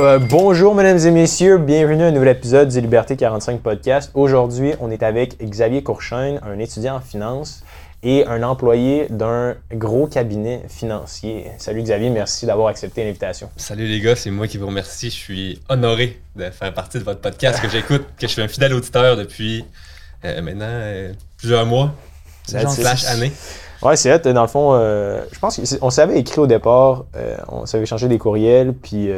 Euh, bonjour mesdames et messieurs, bienvenue à un nouvel épisode du Liberté 45 podcast. Aujourd'hui, on est avec Xavier Courchaine, un étudiant en finance et un employé d'un gros cabinet financier. Salut Xavier, merci d'avoir accepté l'invitation. Salut les gars, c'est moi qui vous remercie. Je suis honoré de faire partie de votre podcast que j'écoute, que je suis un fidèle auditeur depuis euh, maintenant euh, plusieurs mois, slash années. Ouais, c'est vrai. Dans le fond, euh, je pense qu'on s'avait écrit au départ, on s'avait échangé des courriels, puis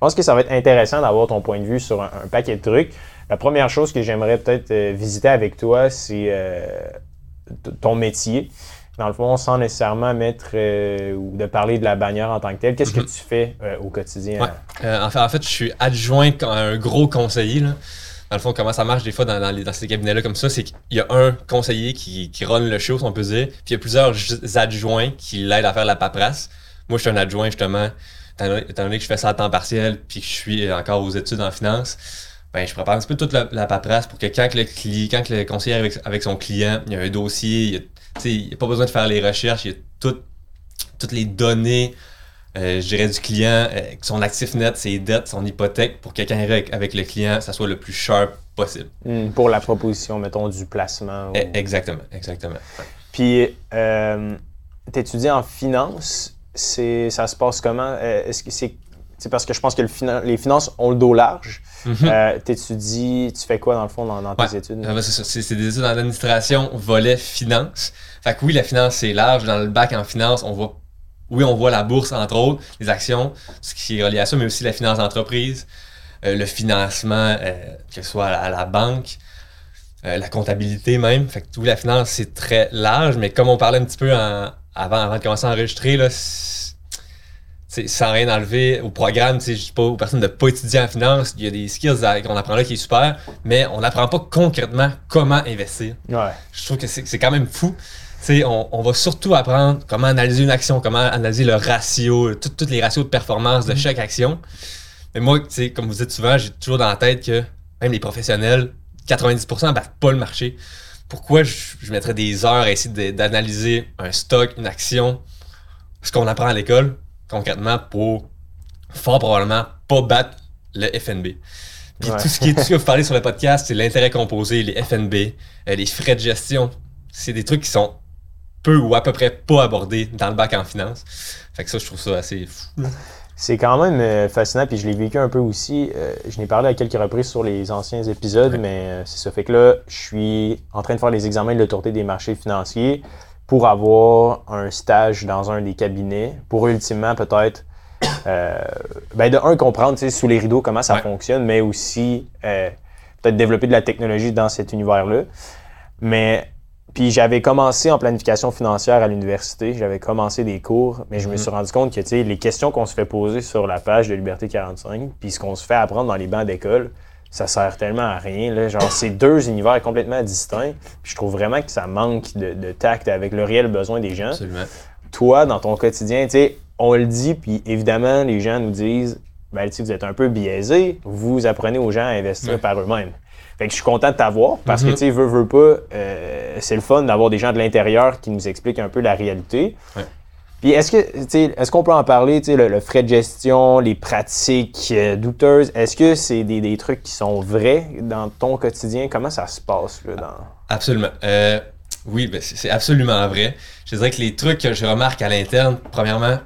pense que ça va être intéressant d'avoir ton point de vue sur un, paquet de trucs. La première chose que j'aimerais peut-être visiter avec toi, c'est ton métier. Dans le fond, sans nécessairement mettre ou de parler de la bannière en tant que telle, qu'est-ce que Mm-hmm. tu fais au quotidien? en, fait, en fait, je suis adjoint à un gros conseiller. Là. Dans le fond, comment ça marche des fois dans, dans, les, dans ces cabinets-là comme ça, c'est qu'il y a un conseiller qui, qui run le show, si on peut dire, puis il y a plusieurs adjoints qui l'aident à faire la paperasse. Moi, je suis un adjoint, justement, étant donné que je fais ça à temps partiel, puis que je suis encore aux études en finance. Ben, je prépare un petit peu toute la, la paperasse pour que quand le, client, quand le conseiller avec, avec son client, il y a un dossier, il n'y a, a, pas besoin de faire les recherches, il y a tout, toutes les données, euh, je dirais, du client, euh, son actif net, ses dettes, son hypothèque, pour que quand il avec, avec le client, ça soit le plus sharp possible. Mmh, pour la proposition, mettons, du placement. Ou... Exactement, exactement. Puis, euh, tu étudies en finance, ça se passe comment? Est-ce que c'est c'est parce que je pense que le finan les finances ont le dos large. Mm -hmm. euh, étudies, tu fais quoi dans le fond dans, dans tes ouais. études? Ah, c'est des études en administration, volet finance. Fait que oui, la finance c'est large. Dans le bac en finance, on voit, oui, on voit la bourse entre autres, les actions, ce qui est relié à ça, mais aussi la finance d'entreprise, euh, le financement, euh, que ce soit à la, à la banque, euh, la comptabilité même. Fait que oui, la finance c'est très large, mais comme on parlait un petit peu en, avant, avant de commencer à enregistrer, là, sans rien enlever au programme, je dis pas aux personnes de ne pas étudier en finance, il y a des skills qu'on apprend là qui est super, mais on n'apprend pas concrètement comment investir. Ouais. Je trouve que c'est quand même fou. On, on, va surtout apprendre comment analyser une action, comment analyser le ratio, tous les ratios de performance de chaque action. Mais moi, comme vous dites souvent, j'ai toujours dans la tête que même les professionnels, 90% ne battent pas le marché. Pourquoi je, je mettrais des heures à essayer d'analyser un stock, une action, ce qu'on apprend à l'école, concrètement pour fort probablement pas battre le FNB. Puis ouais. tout ce qui est tout ce que vous parlez sur le podcast, c'est l'intérêt composé, les FNB, euh, les frais de gestion. C'est des trucs qui sont peu ou à peu près pas abordés dans le bac en finance. Fait que ça, je trouve ça assez fou. C'est quand même euh, fascinant, puis je l'ai vécu un peu aussi. Euh, je n'ai parlé à quelques reprises sur les anciens épisodes, ouais. mais euh, c'est ça. Fait que là, je suis en train de faire les examens de l'autorité des marchés financiers pour avoir un stage dans un des cabinets, pour ultimement peut-être, euh, ben de un, comprendre sous les rideaux comment ça ouais. fonctionne, mais aussi euh, peut-être développer de la technologie dans cet univers-là. Mais puis j'avais commencé en planification financière à l'université, j'avais commencé des cours, mais je me Mhm. suis rendu compte que les questions qu'on se fait poser sur la page de Liberté 45, puis ce qu'on se fait apprendre dans les bancs d'école, ça sert tellement à rien. Là. Genre, c'est deux univers complètement distincts. Puis je trouve vraiment que ça manque de, de, tact avec le réel besoin des gens. Absolument. Toi, dans ton quotidien, tu sais, on le dit, puis évidemment, les gens nous disent, ben, vous êtes un peu biaisé, vous apprenez aux gens à investir Ouais. par eux-mêmes. Fait que je suis content de t'avoir parce que, Mhm. tu sais, veux, veux pas, euh, c'est le fun d'avoir des gens de l'intérieur qui nous expliquent un peu la réalité. Ouais. Puis est-ce que, tu sais, est-ce qu'on peut en parler, tu sais, le, le frais de gestion, les pratiques euh, douteuses, est-ce que c'est des, des, trucs qui sont vrais dans ton quotidien? Comment ça se passe, là, dans... Absolument. Euh, oui, ben, c'est absolument vrai. Je dirais que les trucs que je remarque à l'interne, premièrement,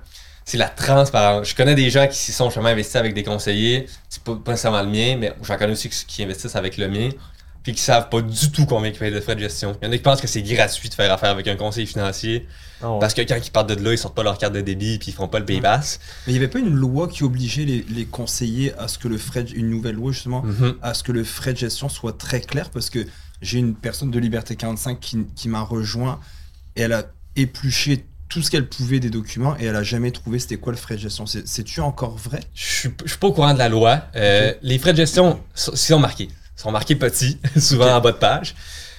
c'est la transparence. Je connais des gens qui s'y sont justement investis avec des conseillers, c'est pas, pas nécessairement le mien, mais j'en connais aussi qui investissent avec le mien, puis qui savent pas du tout combien ils payent de frais de gestion. Il y en a qui pensent que c'est gratuit de faire affaire avec un conseiller financier, Oh, parce que quand ils partent de là, ils sortent pas leur carte de débit puis ils font pas le paybass. Mais il n'y avait pas une loi qui obligeait les, les, conseillers à ce que le frais, de, une nouvelle loi justement, Mm -hmm. à ce que le frais de gestion soit très clair? Parce que j'ai une personne de Liberté 45 qui, qui m'a rejoint et elle a épluché tout ce qu'elle pouvait des documents et elle a jamais trouvé c'était quoi le frais de gestion. C'est-tu encore vrai? Je suis, je suis pas au courant de la loi. Euh, okay. Les frais de gestion sont marqués. Ils sont marqués petits, souvent okay. en bas de page,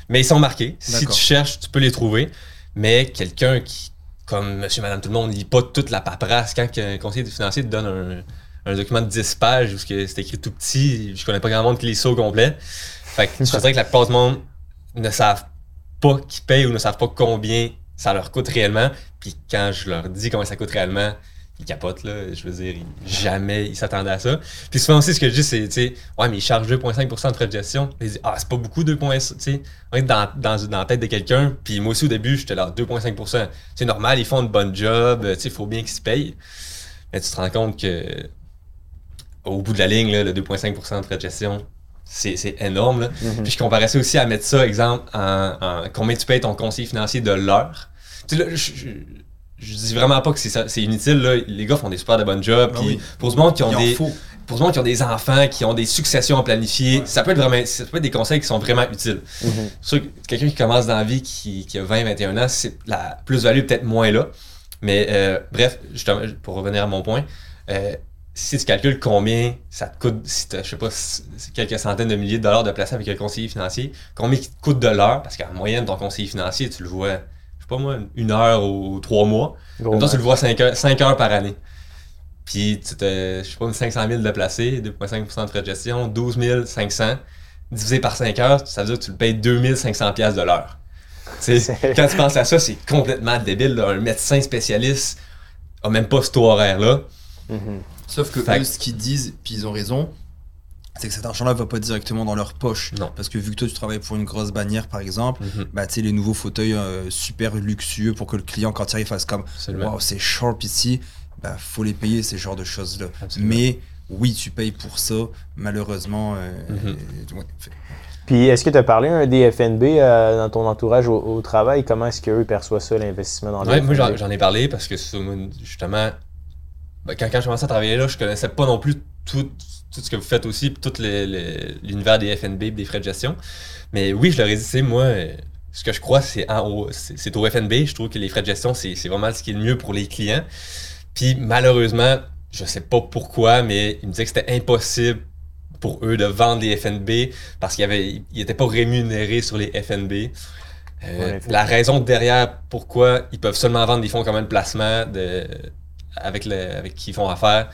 mais ils sont marqués. Si tu cherches, tu peux les trouver. Mais quelqu'un qui, comme monsieur, madame, tout le monde, lit pas toute la paperasse, quand un conseiller financier te donne un, un document de 10 pages où c'est écrit tout petit, je connais pas grand monde qui lit ça au complet. Fait que je dirais que la plupart du monde ne savent pas qui paye ou ne savent pas combien ça leur coûte réellement. Puis quand je leur dis combien ça coûte réellement, il capote, là. Je veux dire, jamais il s'attendait à ça. Puis souvent aussi, ce que je dis, c'est, tu sais, ouais, mais il charge 2,5% de frais de gestion. Il dit, ah, c'est pas beaucoup, 2,5%. Tu sais, on est dans la tête de quelqu'un. Puis moi aussi, au début, j'étais là, 2,5%. C'est normal, ils font une bonne job. Tu sais, il faut bien qu'ils se payent. Mais tu te rends compte que, au bout de la ligne, là, le 2,5% de frais de gestion, c'est c'est énorme. Là. Mhm. Puis je comparais ça aussi à mettre ça, exemple, en, en combien tu payes ton conseiller financier de l'heure. Tu sais, là, je, je, je dis vraiment pas que c'est inutile. Là. Les gars font des super de bonnes jobs. Ah puis oui. pour ce monde qui ont Il en des faut. pour ce monde qui ont des enfants, qui ont des successions à planifier, Ouais. ça peut être vraiment ça peut être des conseils qui sont vraiment utiles. C'est sûr que quelqu'un qui commence dans la vie qui, qui a 20, 21 ans, c'est la plus-value est peut-être moins là. Mais euh, bref, justement, pour revenir à mon point, euh, si tu calcules combien ça te coûte, si je sais pas, quelques centaines de milliers de dollars de placer avec un conseiller financier, combien il te coûte de l'heure, parce qu'en moyenne, ton conseiller financier, tu le vois, je sais pas moi, une heure ou trois mois. Gros Maintenant, tu le vois 5 heures, cinq heures par année. Puis, tu te, je sais pas, 500 000 de placé, 2,5% de frais de gestion, 12 500 divisé par 5 heures, ça veut dire que tu le payes 2500 pièces de l'heure. Quand tu penses à ça, c'est complètement débile. là. Un médecin spécialiste a même pas ce taux horaire-là. Mhm. Sauf que eux, ce qu'ils disent, puis ils ont raison, c'est que cet argent-là va pas directement dans leur poche. Non. Parce que vu que toi, tu travailles pour une grosse bannière, par exemple, Mhm. bah, tu sais, les nouveaux fauteuils euh, super luxueux pour que le client, quand il arrive, fasse comme. Waouh, c'est sharp ici, bah, faut les payer, ces genres de choses-là. Absolument. Mais oui, tu payes pour ça, malheureusement. euh, Mhm. euh, ouais, Puis, est-ce que tu as parlé un DFNB euh, dans ton entourage au, au travail? Comment est-ce qu'eux perçoivent ça, l'investissement dans le Ouais, moi j'en, ai parlé parce que justement, ben, quand, quand je commençais à travailler là, je connaissais pas non plus tout, tout ce que vous faites aussi, puis tout l'univers des FNB, des frais de gestion. Mais oui, je leur ai dit, moi, euh, ce que je crois, c'est, en haut- c'est, au FNB. Je trouve que les frais de gestion, c'est, vraiment ce qui est le mieux pour les clients. Puis malheureusement, je sais pas pourquoi, mais ils me disaient que c'était impossible pour eux de vendre les FNB parce qu'ils n'étaient pas rémunérés sur les FNB. Euh, Ouais, la raison derrière pourquoi ils peuvent seulement vendre des fonds communs de placement de, avec, le, avec qui font affaire,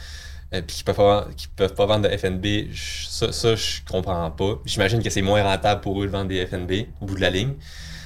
euh, puis qui peuvent pas, qui peuvent pas vendre de FNB, ça, ça je comprends pas. J'imagine que c'est moins rentable pour eux de vendre des FNB au bout de la ligne.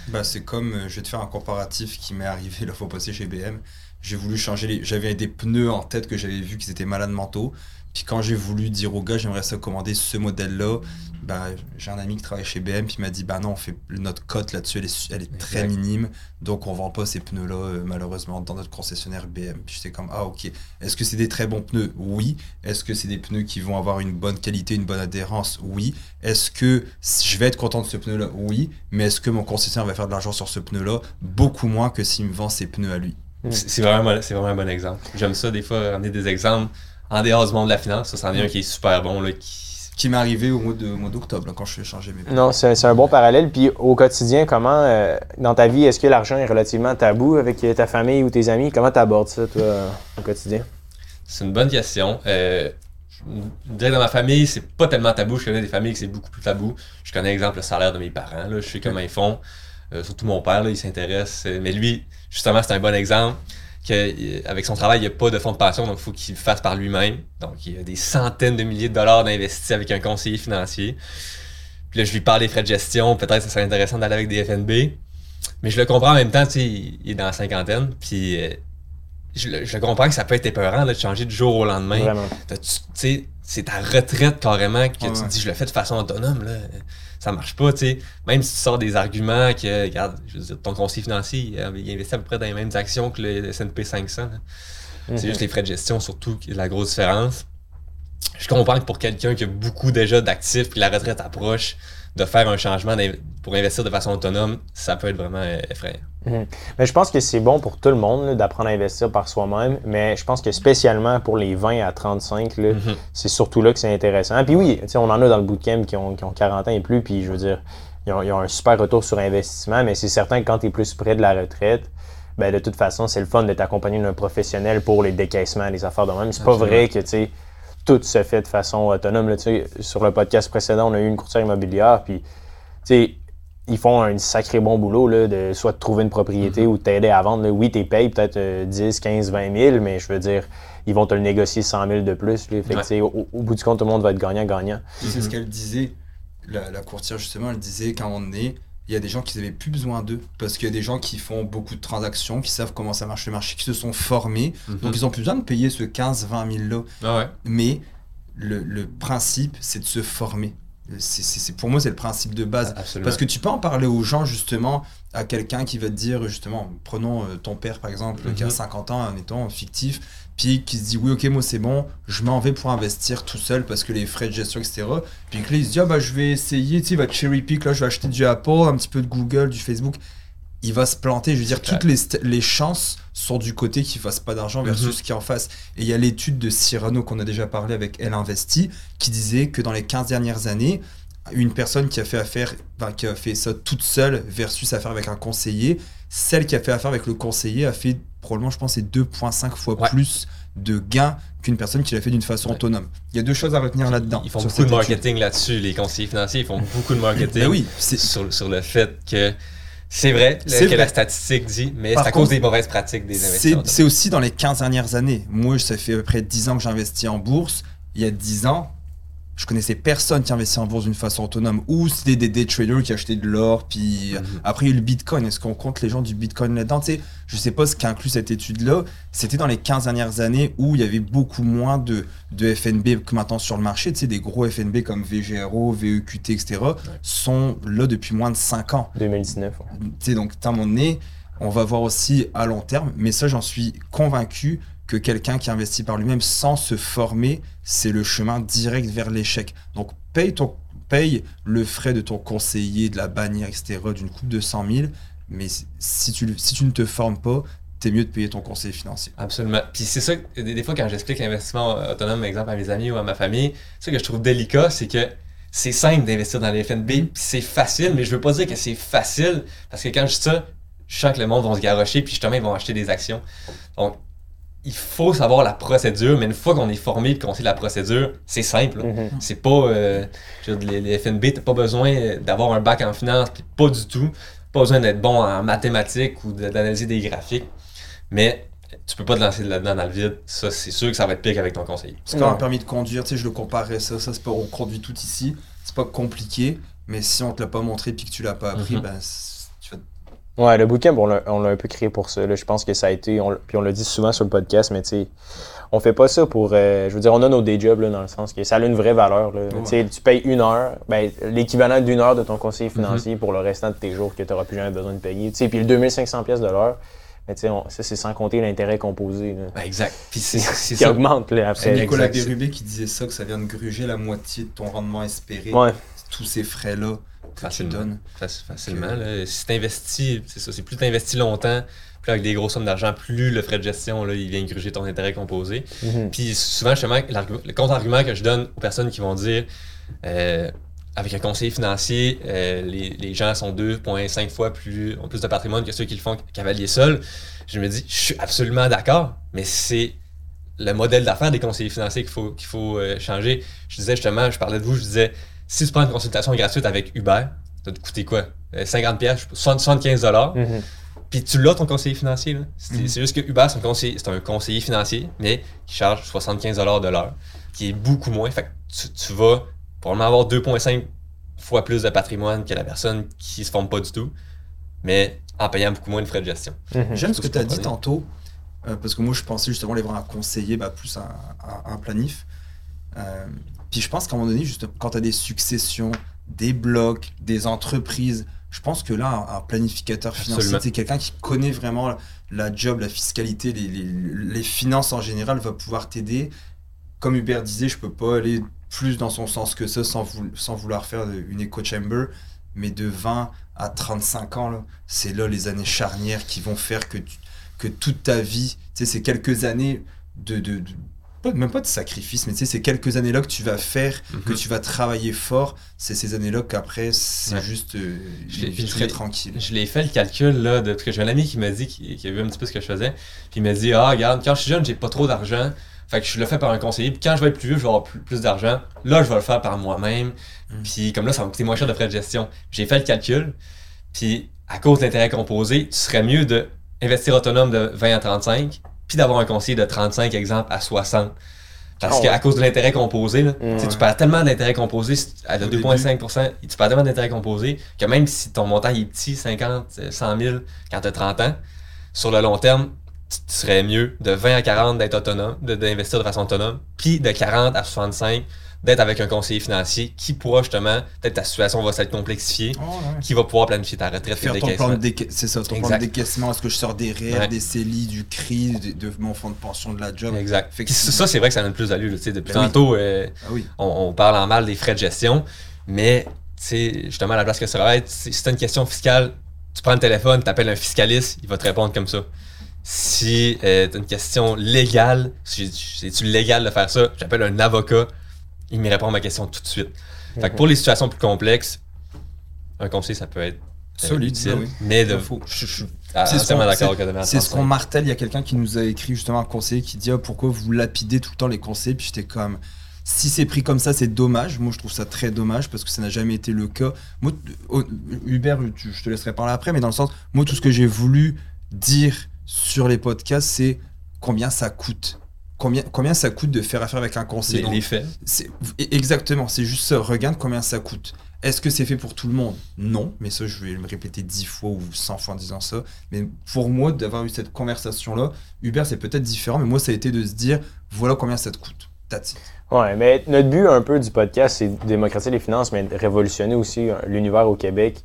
Bah, c'est comme, euh, je vais te faire un comparatif qui m'est arrivé la fois passée chez BM. J'ai voulu changer. J'avais des pneus en tête que j'avais vu qu'ils étaient malades mentaux. Puis quand j'ai voulu dire au gars, j'aimerais ça commander ce modèle-là, bah, j'ai un ami qui travaille chez BM, puis il m'a dit, bah non, on fait notre cote là-dessus, elle est, su- elle est très Exact. minime, donc on vend pas ces pneus-là, euh, malheureusement, dans notre concessionnaire BM. Puis j'étais comme, ah ok, est-ce que c'est des très bons pneus? Oui. Est-ce que c'est des pneus qui vont avoir une bonne qualité, une bonne adhérence? Oui. Est-ce que je vais être content de ce pneu-là? Oui. Mais est-ce que mon concessionnaire va faire de l'argent sur ce pneu-là? Beaucoup moins que s'il me vend ses pneus à lui. C'est vraiment, un bon- c'est vraiment un bon exemple. J'aime ça, des fois, ramener des exemples en dehors du monde de la finance. Ça, c'en est un qui est super bon, là, qui... Qui m'est arrivé au mois de- au mois d'octobre, là, quand je vais changer mes. Non, c'est c'est un bon parallèle. Puis au quotidien, comment, euh, dans ta vie, est-ce que l'argent est relativement tabou avec ta famille ou tes amis? Comment tu abordes ça, toi, euh, au quotidien? C'est une bonne question. Euh, je dirais que dans ma famille, c'est pas tellement tabou. Je connais des familles que c'est beaucoup plus tabou. Je connais, exemple, le salaire de mes parents. Là. Je sais comment ils font. Euh, surtout mon père, là, il s'intéresse. Mais lui, justement, c'est un bon exemple. Que, euh, avec son travail, il n'y a pas de fonds de pension, donc il faut qu'il le fasse par lui-même. Donc, il y a des centaines de milliers de dollars d'investis avec un conseiller financier. Puis là, je lui parle des frais de gestion. Peut-être que ça serait intéressant d'aller avec des FNB. Mais je le comprends en même temps, tu sais, il est dans la cinquantaine. Puis euh, je, le- je le comprends que ça peut être épeurant là, de changer du jour au lendemain. Tu sais, c'est ta retraite carrément que tu te dis je le fais de façon autonome là. Ça marche pas, tu sais. Même si tu sors des arguments que, regarde, je veux dire, ton conseiller financier, il, il investit à peu près dans les mêmes actions que le S&P 500. là. Mhm. C'est juste les frais de gestion surtout qui est la grosse différence. Je comprends que pour quelqu'un qui a beaucoup déjà d'actifs puis la retraite approche, de faire un changement pour investir de façon autonome, ça peut être vraiment euh, effrayant. Mais je pense que c'est bon pour tout le monde d'apprendre à investir par soi-même, mais je pense que spécialement pour les 20 à 35, là, Mhm. c'est surtout là que c'est intéressant. Puis oui, on en a dans le bootcamp qui ont, qui ont 40 ans et plus, puis je veux dire, ils ont, ils ont un super retour sur investissement, mais c'est certain que quand tu es plus près de la retraite, ben de toute façon, c'est le fun de t'accompagner d'un professionnel pour les décaissements, les affaires de même. C'est pas vrai que, tu sais, tout se fait de façon autonome. Là, sur le podcast précédent, on a eu une courtière immobilière, puis, ils font un sacré bon boulot là, de soit de trouver une propriété ou de t'aider à vendre. là. Oui, tu payes peut-être euh, 10, 15, 20 000, mais je veux dire, ils vont te le négocier 100 000 de plus. là. Fait Ouais. au, au bout du compte, tout le monde va être gagnant-gagnant. C'est ce qu'elle disait, la, la courtière justement, elle disait un moment donné, il y a des gens qui n'avaient plus besoin d'eux parce qu'il y a des gens qui font beaucoup de transactions, qui savent comment ça marche le marché, qui se sont formés. Mhm. Donc, ils ont plus besoin de payer ce 15-20 000 là. Ah ouais. Mais le, le principe, c'est de se former. C'est- pour moi, c'est le principe de base. Absolument. Parce que tu peux en parler aux gens, justement, à quelqu'un qui va te dire, justement, prenons euh, ton père, par exemple, qui a Mhm. 50 ans, en étant fictif, puis qui se dit, oui, ok, moi c'est bon, je m'en vais pour investir tout seul parce que les frais de gestion, etc. Puis que là, il se dit, ah bah, je vais essayer, tu sais, il va cherry pick, là, je vais acheter du Apple, un petit peu de Google, du Facebook. Il va se planter. Je veux dire, toutes les, chances sont du côté qu'il fasse pas d'argent versus Mhm. ce qui en face. Et il y a l'étude de Cyrano qu'on a déjà parlé avec Elle Investi qui disait que dans les 15 dernières années, une personne qui a fait affaire, enfin, qui a fait ça toute seule versus affaire avec un conseiller, celle qui a fait affaire avec le conseiller a fait probablement, je pense, c'est 2,5 fois Ouais. plus de gains qu'une personne qui l'a fait d'une façon Ouais. autonome. Il y a deux choses à retenir là-dedans. Ils font beaucoup de marketing là-dessus, les conseillers financiers, ils font beaucoup de marketing Ben oui, c'est sur, sur le fait que c'est vrai le- C'est que vrai. la statistique dit, mais c'est à cause des mauvaises pratiques des investisseurs. c'est aussi dans les 15 dernières années. Moi, ça fait à peu près 10 ans que j'investis en bourse. Il y a 10 ans, je connaissais personne qui investit en bourse d'une façon autonome. Ou c'était des day traders qui achetaient de l'or. Puis Mhm. après, il y a eu le bitcoin. Est-ce qu'on compte les gens du bitcoin là-dedans? Tu sais, Je sais pas ce qu'inclut cette étude-là. C'était dans les 15 dernières années où il y avait beaucoup moins de, de FNB que maintenant sur le marché. Tu sais, des gros FNB comme VGRO, VEQT, etc. sont là depuis moins de 5 ans. 2019. ouais. Tu sais, donc, à mon nez, on va voir aussi à long terme, mais ça, j'en suis convaincu que quelqu'un qui investit par lui-même sans se former, c'est le chemin direct vers l'échec. Donc, paye, ton, paye le frais de ton conseiller, de la bannière, etc., d'une coupe de 100 000, mais si tu, si tu ne te formes pas, t'es mieux de payer ton conseiller financier. Absolument. Puis c'est ça, que- des, des fois quand j'explique l'investissement autonome, par exemple, à mes amis ou à ma famille, ce que je trouve délicat, c'est que c'est simple d'investir dans les FNB, puis c'est facile, mais je veux pas dire que c'est facile, parce que quand je dis ça, je sens que le monde va se garrocher, puis justement, ils vont acheter des actions. Donc, il faut savoir la procédure, mais une fois qu'on est formé et qu'on sait la procédure, c'est simple. Mhm. C'est pas. euh, je veux dire, les, les FNB, t'as pas besoin d'avoir un bac en finance, puis pas du tout. Pas besoin d'être bon en mathématiques ou d'analyser des graphiques. Mais tu peux pas te lancer là-dedans dans le vide. Ça, c'est sûr que ça va être pire qu'avec ton conseiller. C'est comme un permis de conduire, tu sais, je le comparerais ça, ça c'est pas, on conduit tout ici, c'est pas compliqué, mais si on te l'a pas montré puis que tu l'as pas appris, Mhm. ben, Ouais, le bootcamp, on l'a on l'a un peu créé pour ça. là. Je pense que ça a été, on, puis on l'a dit souvent sur le podcast, mais tu sais, on fait pas ça pour. euh, je veux dire, on a nos day jobs là, dans le sens que ça a une vraie valeur. là. Tu Tu payes une heure, ben, l'équivalent d'une heure de ton conseiller financier pour le restant de tes jours que tu n'auras plus jamais besoin de payer. Tu sais, Puis le 2500$ pièces de l'heure, mais tu sais, on- ça, c'est sans compter l'intérêt composé là, Ben, exact. Puis c'est c'est qui ça. augmente là, C'est après. Nicolas exact. Bérubé qui disait ça, que ça vient de gruger la moitié de ton rendement espéré. Ouais. Tous ces frais-là tu Facilement. donnes. Facilement. là. Si t'investis, c'est ça, c'est plus t'investis longtemps, plus avec des grosses sommes d'argent, plus le frais de gestion, là, il vient gruger ton intérêt composé. Mhm. Puis souvent, justement, le contre-argument que je donne aux personnes qui vont dire euh, avec un conseiller financier, euh, les, les gens sont 2,5 fois plus, ont plus de patrimoine que ceux qui le font cavalier seul. Je me dis, je suis absolument d'accord, mais c'est le modèle d'affaires des conseillers financiers qu'il faut, qu'il faut euh, changer. Je disais justement, je parlais de vous, je disais, si tu prends une consultation gratuite avec Uber, ça va te coûter quoi? Euh, 50 pièces, 75 dollars. Mhm. Puis tu l'as ton conseiller financier. là. C'est Mhm. c'est juste que Uber, c'est un, conseiller, c'est un conseiller financier, mais qui charge 75 de l'heure, qui est beaucoup moins. Fait que tu, tu vas probablement avoir 2,5 fois plus de patrimoine que la personne qui se forme pas du tout, mais en payant beaucoup moins de frais de gestion. Mhm. J'aime ce que tu as dit tantôt, euh, parce que moi je pensais justement aller voir un conseiller, bah, plus un, un- un planif. Euh, puis je pense qu'à un moment donné, juste quand tu as des successions, des blocs, des entreprises, je pense que là, un, planificateur financier, c'est quelqu'un qui connaît vraiment la, job, la fiscalité, les, les- les finances en général, va pouvoir t'aider. Comme Hubert disait, je peux pas aller plus dans son sens que ça sans, vou- sans vouloir faire une echo chamber, mais de 20 à 35 ans, c'est là les années charnières qui vont faire que, tu- que toute ta vie, tu sais, c'est quelques années de, de, de- pas- même pas de sacrifice, mais tu sais, c'est quelques années-là que tu vas faire, que Mhm. tu vas travailler fort, c'est ces années-là qu'après, c'est Ouais. juste euh, une vie très tranquille. Je l'ai fait le calcul là, de, parce que j'ai un ami qui m'a dit, qui, qui a vu un petit peu ce que je faisais, puis il m'a dit Ah, regarde, quand je suis jeune, j'ai pas trop d'argent, fait que je le fais par un conseiller, puis quand je vais être plus vieux, je vais avoir plus, plus d'argent, là, je vais le faire par moi-même, Mm. puis comme là, ça va me coûter moins cher de frais de gestion. J'ai fait le calcul, puis à cause de l'intérêt composé, tu serais mieux de investir autonome de 20 à 35, puis d'avoir un conseiller de 35, exemple, à 60. Parce Oh, qu'à ouais. cause de l'intérêt composé, là, tu sais, Ouais. tu perds tellement d'intérêt composé, à Au 2,5%, tu perds tellement d'intérêt composé que même si ton montant est petit, 50, euh, 100 000 quand tu as 30 ans, sur le long terme, tu tu serais mieux de 20 à 40 d'être autonome, de- d'investir de façon autonome, puis de 40 à 65 d'être avec un conseiller financier qui pourra justement, peut-être ta situation va s'être complexifiée, Oh, ouais. qui va pouvoir planifier ta retraite et Faire ton plan décaissements. de déca- c'est ça, ton plan de décaissement. Est-ce que je sors des REER, Ouais. des CELI, du CRI, de, de mon fonds de pension de la job? Exact. Ça, c'est vrai que ça donne plus tu sais, Depuis Ben oui. tantôt, euh, Ah oui. on, on parle en mal des frais de gestion, mais tu sais, justement, à la place que ça va être, si si t'as une question fiscale, tu prends le téléphone, tu appelles un fiscaliste, il va te répondre comme ça. Si euh, tu as une question légale, si c'est-tu légal de faire ça, j'appelle un avocat, il me répond à ma question tout de suite. Fait que pour les situations plus complexes, un conseil, ça peut être euh, Solide, utile, oui. mais de, faux. je C'est ce qu'on- ce martèle. Il y a quelqu'un qui nous a écrit justement un conseiller qui dit Ah, pourquoi vous lapidez tout le temps les conseils? Puis j'étais comme si c'est pris comme ça, c'est dommage. Moi, je trouve ça très dommage parce que ça n'a jamais été le cas. Moi, oh, Hubert, je te laisserai parler après, mais dans le sens, moi, tout ce que j'ai voulu dire sur les podcasts, c'est combien ça coûte. Combien, combien ça coûte de faire affaire avec un conseiller. les, faits. Exactement, c'est juste ça. Regarde combien ça coûte. Est-ce que c'est fait pour tout le monde? Non, mais ça, je vais me répéter 10 fois ou 100 fois en disant ça. Mais pour moi, d'avoir eu cette conversation-là, Hubert, c'est peut-être différent, mais moi, ça a été de se dire voilà combien ça te coûte. That's it. Ouais, mais notre but un peu du podcast, c'est de démocratiser les finances, mais de révolutionner aussi euh, l'univers au Québec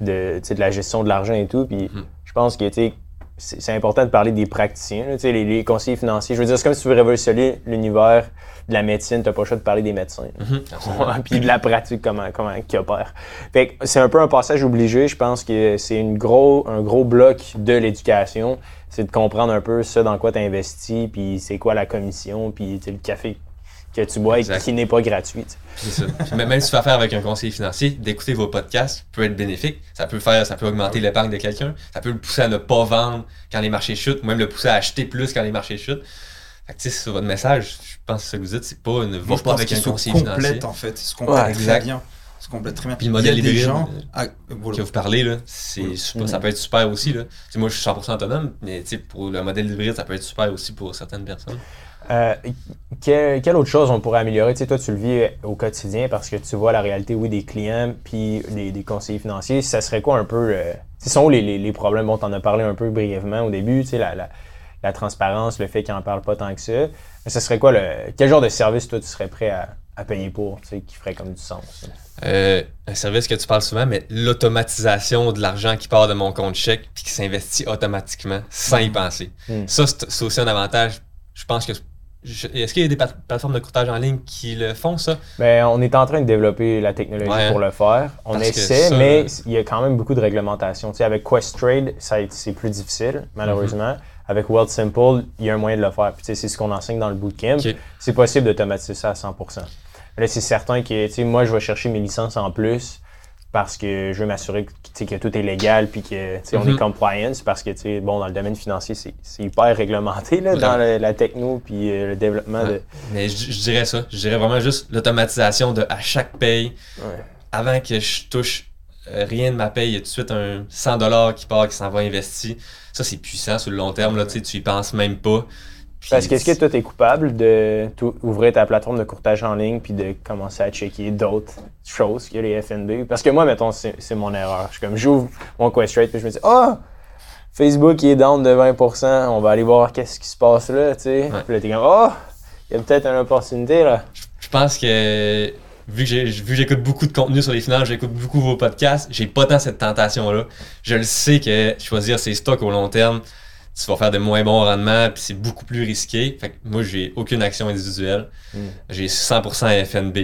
de, la gestion de l'argent et tout. Puis Mhm. je pense que tu sais, c'est important de parler des praticiens, là, les, les conseillers financiers. Je veux dire, c'est comme si tu veux révolutionner l'univers de la médecine, t'as pas le choix de parler des médecins. Mhm, absolument. puis de la pratique, comment, comment qui opère. Fait que c'est un peu un passage obligé. Je pense que c'est une gros, un gros bloc de l'éducation. C'est de comprendre un peu ce dans quoi tu investi, puis c'est quoi la commission, puis le café que tu bois et qui n'est pas gratuit. C'est ça. Puis même si tu fais affaire avec un conseiller financier, d'écouter vos podcasts peut être bénéfique. Ça peut faire, ça peut augmenter l'épargne de quelqu'un. Ça peut le pousser à ne pas vendre quand les marchés chutent, ou même le pousser à acheter plus quand les marchés chutent. Fait que tu sais, sur votre message, je pense que ce que vous dites, c'est pas ne va Moi, je pas pense avec un se conseiller financier. complètent, en fait. Se complètent Ouais, très exact. bien. Se complètent très bien. Puis le modèle Il y a des hybride, gens. euh, Ah, voilà. que vous parlez, là, c'est super- ça peut être super aussi. Là. Moi, je suis 100% autonome, mais pour le modèle hybride, ça peut être super aussi pour certaines personnes. Euh, que- quelle autre chose on pourrait améliorer? Tu sais, toi, tu le vis au quotidien parce que tu vois la réalité, oui, des clients puis des, des conseillers financiers. Ça serait quoi un peu... Euh, ce sont les, les, les problèmes? Bon, t'en as parlé un peu brièvement au début, tu sais, la, la, la transparence, le fait qu'ils n'en parlent pas tant que ça. Mais ce serait quoi le... Quel genre de service, toi, tu serais prêt à, à payer pour, tu sais, qui ferait comme du sens? Euh, un service que tu parles souvent, mais l'automatisation de l'argent qui part de mon compte chèque puis qui s'investit automatiquement sans y penser. Mm. Ça, c'est c'est aussi un avantage. Je pense que. Est-ce qu'il y a des pla- plateformes de courtage en ligne qui le font, ça? Ben, on est en train de développer la technologie Ouais. pour le faire. On essaie, ça, mais euh, il y a quand même beaucoup de réglementations. Tu sais, avec Questrade, c'est plus difficile, malheureusement. Mhm. Avec World Simple, il y a un moyen de le faire. Tu sais, c'est ce qu'on enseigne dans le bootcamp. C'est possible d'automatiser ça à 100% Là, c'est certain que tu sais, moi, je vais chercher mes licences en plus parce que je veux m'assurer que, que tout est légal puis que tu sais, on Mhm. est compliance parce que bon, dans le domaine financier, c'est hyper réglementé là, dans le- la techno puis euh, le dévelollement de. Mais je, je dirais ça. Je dirais vraiment juste l'automatisation de à chaque paye, Ouais. avant que je touche euh, rien de ma paye, il y a tout de suite un 100$ qui part, qui s'en va investi. Ça, c'est puissant sur le long terme. Là, tu y penses même pas. Parce qu'est-ce que toi, t'es coupable de ouvrir ta plateforme de courtage en ligne puis de commencer à checker d'autres choses que les FNB? Parce que moi, mettons, c'est mon erreur. Je suis comme, j'ouvre mon Questrade puis je me dis, ah, Facebook il est down de 20%, on va aller voir qu'est-ce qui se passe là, tu sais. Ouais. Puis là, t'es comme, ah, il y a peut-être une opportunité là. Je pense que vu que j'ai- vu que j'écoute beaucoup de contenu sur les finances, j'écoute beaucoup vos podcasts, j'ai pas tant cette tentation-là. Je le sais que choisir ses stocks au long terme, tu vas faire de moins bons rendements, puis c'est beaucoup plus risqué. Fait que moi, j'ai aucune action individuelle. Mm. J'ai 100% FNB.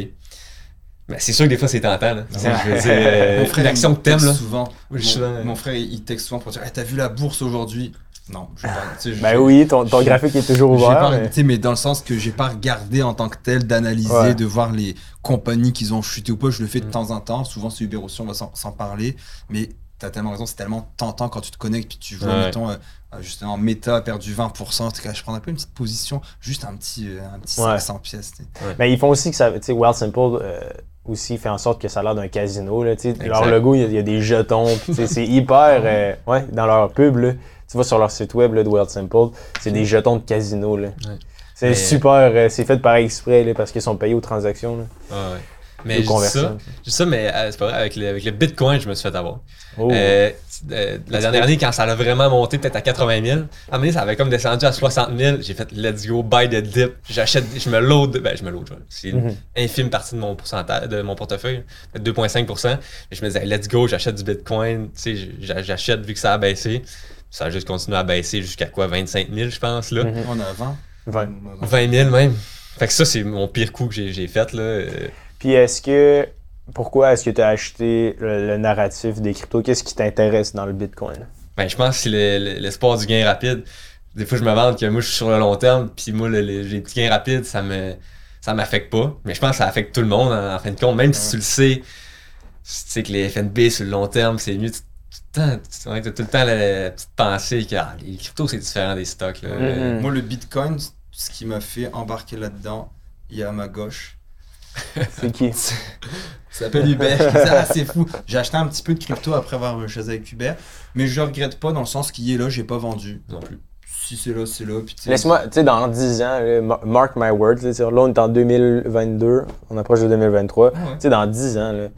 Mais c'est sûr que des fois, c'est tentant. Là. Ouais. Je veux dire, euh, Mon frère, une action il que t'aimes, là. souvent. Oui, Mon, mon frère, il texte souvent pour dire Hey, T'as vu la bourse aujourd'hui Non, je vais pas. Ben oui, ton, ton graphique est toujours ouvert. pas, mais- tu sais, mais dans le sens que j'ai pas regardé en tant que tel, d'analyser, Ouais. de voir les compagnies qui ont chuté ou pas. Je le fais de Mm. temps en temps. Souvent, c'est Uber aussi, on va s'en s'en parler. Mais t'as tellement raison, c'est tellement tentant quand tu te connectes puis tu vois, Ouais. mettons, euh, euh, justement, Meta a perdu 20%. t'es comme, Je prendrais pas une petite position, juste un petit, euh, un petit Ouais. 500 pièces. Mais ils font aussi que ça. Tu sais, Wild Simple euh, aussi fait en sorte que ça a l'air d'un casino. Là, tu sais. leur logo, il y, a- il y a des jetons. c'est hyper. euh, ouais, dans leur pub, là, tu vas sur leur site web là, de Wild Simple, c'est des jetons de casino. Là. C'est Mais- super, euh, c'est fait par exprès là, parce qu'ils sont payés aux transactions. Là, Ouais, ouais. Mais je dis ça, je dis ça, mais euh, c'est pas vrai, avec le, avec le Bitcoin, je me suis fait avoir. Oh. Euh, euh, la dernière année, quand ça a vraiment monté peut-être à 80 000, à un moment donné, ça avait comme descendu à 60 000. J'ai fait let's go, buy the dip. J'achète, je me load, ben je me load, c'est une Mhm. infime partie de mon pourcentage, de mon portefeuille, peut-être 2,5%. Mais je me disais, let's go, j'achète du Bitcoin, tu sais, j'a- j'achète vu que ça a baissé. Ça a juste continué à baisser jusqu'à quoi, 25 000, je pense, là. Mhm. On a 20. Vingt. 20 000 même. Fait que ça, c'est mon pire coup que j'ai j'ai fait, là. Puis est-ce que. Pourquoi est-ce que tu as acheté le, le narratif des cryptos? Qu'est-ce qui t'intéresse dans le Bitcoin? Ben, je pense que c'est le- le- l'espoir du gain rapide. Des fois, je me vante que moi, je suis sur le long terme, puis moi, le- le- les petits gains rapides, ça me ça m'affecte pas. Mais je pense que ça affecte tout le monde, en, en fin de compte. Même si tu le sais, tu sais que les FNB, sur le long terme, c'est mieux. Tu, tu, as tout le temps la, la petite pensée que ah, les cryptos, c'est différent des stocks. Là. Mhm. Moi, le Bitcoin, ce qui m'a fait embarquer là-dedans, il y a à ma gauche. C'est qui? Ça s'appelle Hubert. ah, c'est fou. J'ai acheté un petit peu de crypto après avoir choisi avec Hubert. Mais je regrette pas dans le sens qu'il est là, j'ai pas vendu. Non plus. Si c'est là, c'est là. Tu Laisse-moi, tu sais, dans 10 ans, mark my words, là, tu on est en 2022, on approche de 2023. Tu Ouais. sais, dans 10 ans, là,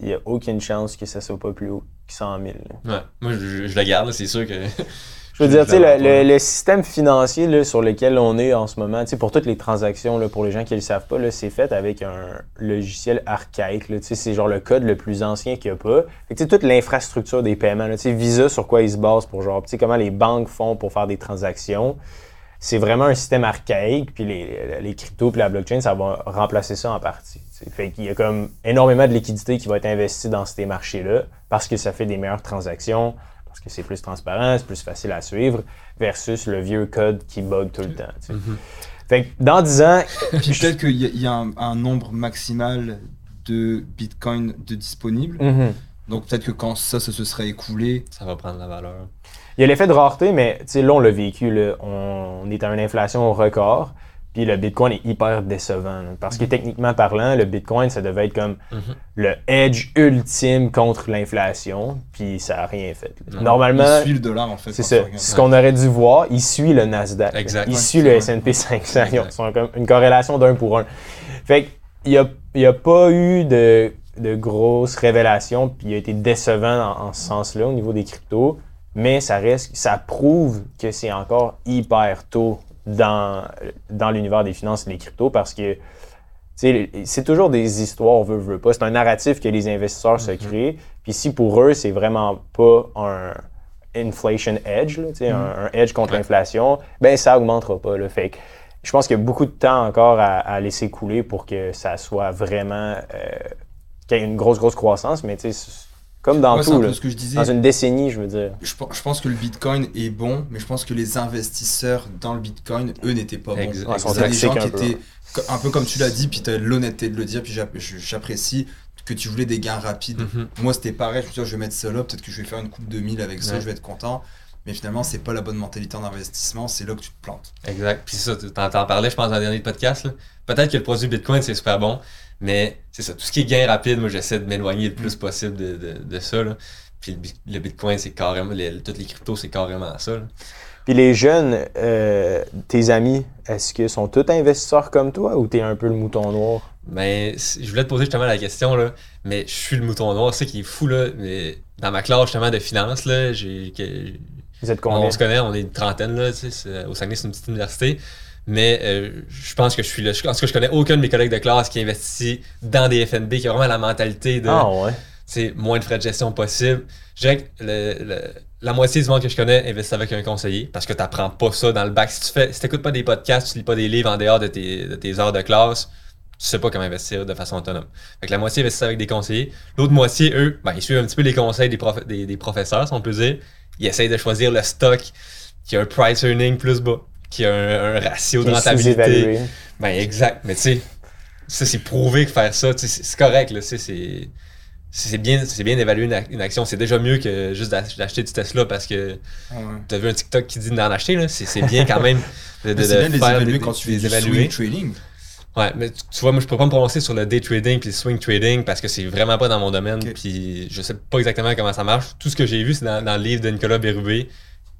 il n'y a aucune chance que ça soit pas plus haut que 100 000. là. Ouais. Moi, je, je le garde, c'est sûr que. Je veux dire, tu sais, le, système financier là, sur lequel on est en ce moment, tu sais, pour toutes les transactions, là, pour les gens qui ne le savent pas, c'est fait avec un logiciel archaïque. Tu sais, C'est genre le code le plus ancien qu'il n'y a pas. Fait que, tu sais, toute l'infrastructure des paiements, tu sais, Visa, sur quoi ils se basent pour genre, tu sais, comment les banques font pour faire des transactions. C'est vraiment un système archaïque, puis les, les cryptos puis la blockchain, ça va remplacer ça en partie. tu sais. Fait qu'il y a comme énormément de liquidités qui va être investie dans ces marchés-là parce que ça fait des meilleures transactions, parce que c'est plus transparent, c'est plus facile à suivre, versus le vieux code qui bug tout le temps. tu sais. Mhm. Fait que dans 10 ans, Puis peut-être qu'il y a, il y a un, un nombre maximal de Bitcoin de disponibles. Mhm. Donc peut-être que quand ça, ça se serait écoulé, Ça va prendre la valeur. il y a l'effet de rareté, mais tu sais, là, on l'a vécu. là. On est à une inflation record. Puis le Bitcoin est hyper décevant. là. parce que techniquement parlant, le Bitcoin, ça devait être comme Mhm. le edge ultime contre l'inflation. Puis ça n'a rien fait. Non. Normalement, il suit le dollar en fait. c'est ça. Ce qu'on aurait dû voir, il suit le Nasdaq. Exact. Il Ouais, suit le. S&P 500. Ils ont- comme une corrélation d'un pour un. Fait qu'il n'y a, y a pas eu de, de grosses révélations, puis il a été décevant en, en ce sens-là au niveau des cryptos. Mais ça reste, ça prouve que c'est encore hyper tôt dans, dans l'univers des finances et des cryptos parce que c'est toujours des histoires, veut, veut pas. C'est un narratif que les investisseurs se créent. Puis si pour eux, c'est vraiment pas un inflation edge, là, sais, un, un edge contre Ouais. l'inflation, ben ça augmentera pas. Là. Fait que je pense qu'il y a beaucoup de temps encore à, à laisser couler pour que ça soit vraiment. euh, qu'il y ait une grosse, grosse croissance. Mais tu sais, comme dans Ouais, tout, un là. peu ce que je disais. dans une décennie, je veux dire. Je, pe- je pense que le Bitcoin est bon, mais je pense que les investisseurs dans le Bitcoin, eux, n'étaient pas bons. Ex- Ouais, des gens qui un peu. étaient, un peu comme tu l'as dit, puis tu as l'honnêteté de le dire, puis j'apprécie que tu voulais des gains rapides. Mhm. Moi, c'était pareil, je me suis dit, je vais mettre ça là, peut-être que je vais faire une coupe de 1000 avec ça, Ouais. je vais être content. Mais finalement, c'est pas la bonne mentalité en investissement, c'est là que tu te plantes. Exact. Puis ça, tu t'en t'en parlais, je pense, dans le dernier podcast. Peut-être que le produit Bitcoin, c'est super bon, mais c'est ça. Tout ce qui est gain rapide, moi, j'essaie de m'éloigner le plus possible de, de, de ça. Là. Puis le, bi- le Bitcoin, c'est carrément. les- toutes les cryptos, c'est carrément ça. là. Puis les jeunes, euh, tes amis, est-ce qu'ils sont tous investisseurs comme toi ou t'es un peu le mouton noir? Mais c- je voulais te poser justement la question, là, mais je suis le mouton noir, c'est qui est fou, là. Mais dans ma classe, justement, de finance, là, j'ai. Vous êtes combien? On se connaît, on est une trentaine, là, tu sais, au Saguenay, c'est une petite université. Mais euh, je pense que je suis là. En tout cas, je connais aucun de mes collègues de classe qui investit dans des FNB, qui a vraiment la mentalité de Ah ouais. c'est moins de frais de gestion possible. Je dirais que le- le- la moitié du monde que je connais investit avec un conseiller parce que tu n'apprends pas ça dans le bac. Si tu fais, si pas des podcasts, tu lis pas des livres en dehors de tes, de tes heures de classe, tu sais pas comment investir de façon autonome. Fait que la moitié investit avec des conseillers. L'autre moitié, eux, ben, ils suivent un petit peu les conseils des, prof- des, des professeurs, si on peut dire. Ils essayent de choisir le stock qui a un price earning plus bas, qui a un, un ratio de rentabilité. Ben exact, mais tu sais, ça c'est prouvé que faire ça, tu c'est correct, là, tu c'est c'est bien, c'est bien d'évaluer une, ac- une action. C'est déjà mieux que juste d'ach- d'acheter du Tesla parce que t'as vu un TikTok qui dit d'en acheter, là. C'est c'est bien quand même de, de, de c'est bien de les faire évaluer des- quand tu fais des du évaluer. swing trading. Ouais, mais tu, tu vois, moi je peux pas me prononcer sur le day trading puis le swing trading parce que c'est vraiment pas dans mon domaine puis je sais pas exactement comment ça marche. Tout ce que j'ai vu c'est dans, dans le livre de Nicolas Bérubé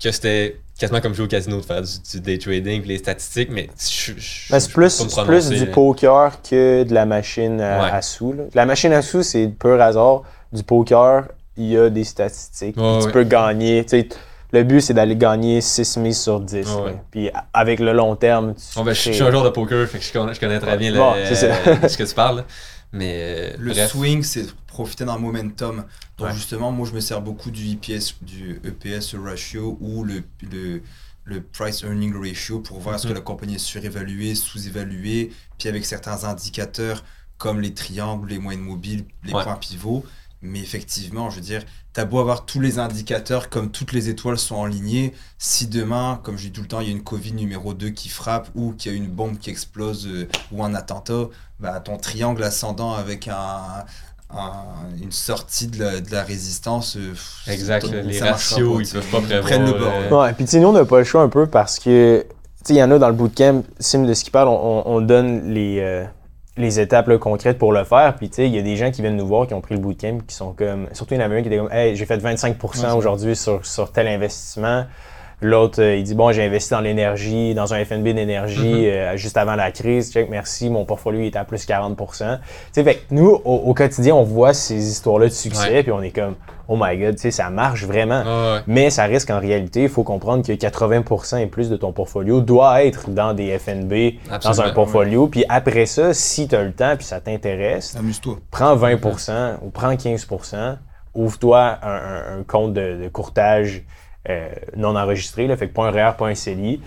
que c'était quasiment comme jouer au casino, de faire du, du day trading, les statistiques, mais je, je- Ben, c'est plus, plus du poker que de la machine à, Ouais. à sous. là. La machine à sous, c'est pur hasard. Du poker, il y a des statistiques. Tu ouais. peux gagner. tu sais, le but, c'est d'aller gagner 6 mises sur 10. Ouais, là. ouais. Puis avec le long terme, tu Bon, ben, je, suis un joueur de poker, fait que je connais, je connais très bien Bon, euh, ce que tu parles. Mais euh, Le bref. swing, c'est profiter d'un momentum. Donc Ouais. justement, moi je me sers beaucoup du EPS, du EPS ratio ou le, le, le price earning ratio pour voir est-ce que Mhm. la compagnie est surévaluée, sous-évaluée, puis avec certains indicateurs comme les triangles, les moyennes mobiles, les Ouais. points pivots. Mais effectivement, je veux dire, t'as beau avoir tous les indicateurs comme toutes les étoiles sont alignées, si demain, comme je dis tout le temps, il y a une Covid numéro 2 qui frappe ou qu'il y a une bombe qui explose euh, ou un attentat, bah, ton triangle ascendant avec un- une sortie de la, de la résistance. euh, pff, Exact, les ratios, pas, ils peuvent pas prévoir. prennent le bord. euh. Ouais, puis tu sais, nous, on n'a pas le choix un peu parce que, tu sais, il y en a dans le bootcamp, Sim de ce qu'il parle, on, on donne les, euh, les étapes là, concrètes pour le faire. Puis, tu sais, il y a des gens qui viennent nous voir qui ont pris le bootcamp qui sont comme, surtout il y en avait un qui était comme, hey, j'ai fait 25% Ouais, aujourd'hui sur, sur tel investissement. L'autre, euh, il dit, bon, j'ai investi dans l'énergie, dans un FNB d'énergie Mhm. euh, juste avant la crise. Check, merci, mon portfolio était à plus 40%. Tu sais, fait que nous, au, au quotidien, on voit ces histoires-là de succès, puis on est comme, oh my god, tu sais, ça marche vraiment. ouais, ouais. Mais ça risque en réalité, il faut comprendre que 80% et plus de ton portfolio doit être dans des FNB, dans un portfolio. Puis après ça, si tu as le temps puis ça t'intéresse, Amuse-toi. prends 20% ou prends 15%, ouvre-toi un, un- un compte de, de courtage non enregistré, là, fait que pas un REER, pas un CELI.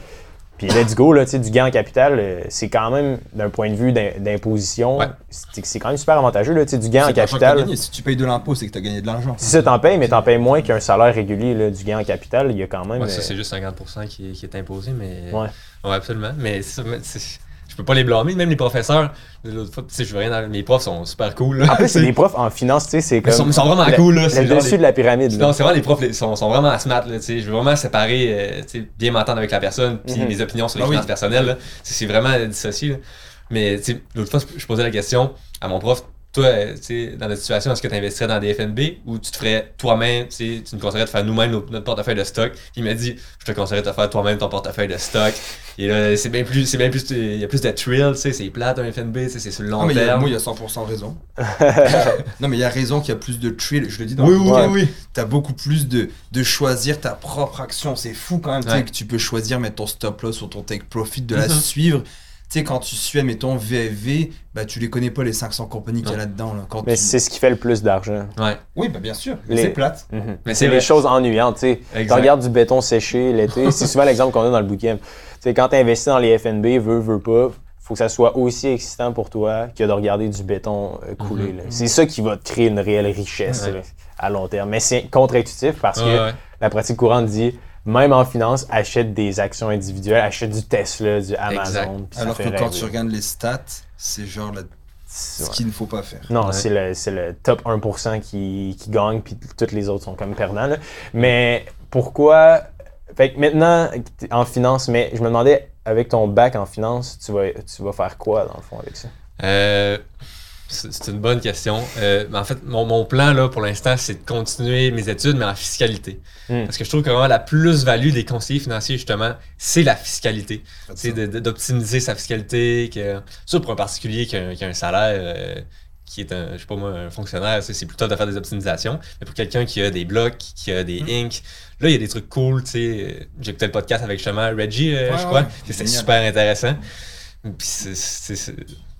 Puis let's go, là, tu sais, du gain en capital, euh, c'est quand même, d'un point de vue d'im- d'imposition, Ouais. c'est quand même super avantageux, là, tu sais, du gain en capital. gagné. Si tu payes de l'impôt, c'est que tu as gagné de l'argent. Si ça t'en paye, mais t'en payes moins qu'un salaire régulier, là, du gain en capital, il y a quand même... Ouais, ça, euh, c'est juste 50% qui, est- qui est imposé, mais. Ouais. Ouais, absolument. Mais mais c'est- je peux pas les blâmer, même les professeurs. L'autre fois, tu sais, je veux rien dans- Mes profs sont super cool. là. En plus, c'est des profs en finance, tu sais, c'est comme. ils sont, ils sont vraiment le- cool, là. Le dessus des- de la pyramide. Non, c'est vraiment les profs, ils sont, sont vraiment smart, là, tu sais. Je veux vraiment séparer, euh, tu sais, bien m'entendre avec la personne, puis Mhm. mes opinions sur les Ah oui. personnelles, là. C'est vraiment dissocié, là. Mais, tu sais, l'autre fois, je posais la question à mon prof, toi, tu sais, dans la situation, est-ce que tu investirais dans des FNB ou tu te ferais toi-même, tu sais, tu nous conseillerais de faire nous-mêmes notre, notre portefeuille de stock? Il m'a dit, je te conseillerais de te faire toi-même ton portefeuille de stock. Et là, c'est bien plus, c'est bien plus, il y a plus de thrill, tu sais, c'est plate un FNB, tu sais, c'est sur le long Non, mais il y a- terme. moi, il y a 100% raison. non, mais il y a raison qu'il y a plus de thrill. Je le dis dans oui, le oui, oui, oui. T'as beaucoup plus de, de choisir ta propre action. C'est fou quand même, tu sais, que tu peux choisir, mettre ton stop loss sur ton take profit, de la Mhm. suivre. Tu sais, quand tu suis, mettons, VFV, bah, tu les connais pas, les 500 compagnies qu'il y a là-dedans. Là. Mais tu- c'est ce qui fait le plus d'argent. Ouais, Oui, bah, bien sûr. Les- C'est plate. Mhm. Mais C'est les choses ennuyantes, tu regardes du béton séché l'été, c'est souvent l'exemple qu'on a dans le sais, quand tu investis dans les FNB, veux, veux pas, faut que ça soit aussi excitant pour toi que de regarder du béton euh, couler. Mhm. C'est ça qui va te créer une réelle richesse Ouais. là, à long terme. Mais c'est contre-intuitif parce Ouais, que ouais. la pratique courante dit, même en finance, achète des actions individuelles, achète du Tesla, du Amazon. Alors que quand tu regardes les stats, c'est genre la- ce qu'il ne faut pas faire. Non, Ouais. c'est le, c'est le top 1% qui, qui gagne, puis tous les autres sont comme perdants. là. Mais pourquoi. Fait que maintenant, en finance, mais je me demandais, avec ton bac en finance, tu vas, tu vas faire quoi dans le fond avec ça? Euh, c'est une bonne question. Euh, mais en fait, mon, mon plan là, pour l'instant, c'est de continuer mes études, mais en fiscalité. Hmm. Parce que je trouve que vraiment la plus-value des conseillers financiers, justement, c'est la fiscalité. C'est d'optimiser sa fiscalité. Que, surtout pour un particulier qui a, un- qui a un salaire euh, qui est un, je sais pas moi, un fonctionnaire, c'est plutôt de faire des optimisations. Mais pour quelqu'un qui a des blocs, qui a des Hmm. inks, là, il y a des trucs cool. tu sais. Euh, J'ai écouté le podcast avec justement Reggie, euh, Ouais, je crois. ouais, C'était super intéressant. Puis c'est-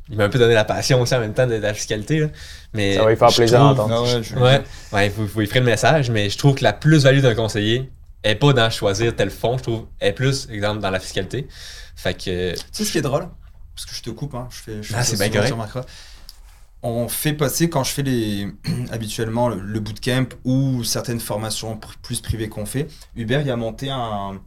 il m'a un peu donné la passion aussi en même temps de, de la fiscalité. Là. Mais Ça va lui faire je plaisir à trouve- entendre. Ah ouais, je- Ouais, ouais, vous, vous lui ferez le message, mais je trouve que la plus-value d'un conseiller est pas dans choisir tel fonds, je trouve, est plus, exemple, dans la fiscalité. Fait que. Tu sais ce qui est drôle? Parce que je te coupe, hein, je fais, je fais Ah, ça c'est bien souvent, correct. tu remarqueras. On fait passer, quand je fais les, habituellement le, le bootcamp ou certaines formations pr- plus privées qu'on fait, Hubert il a monté un,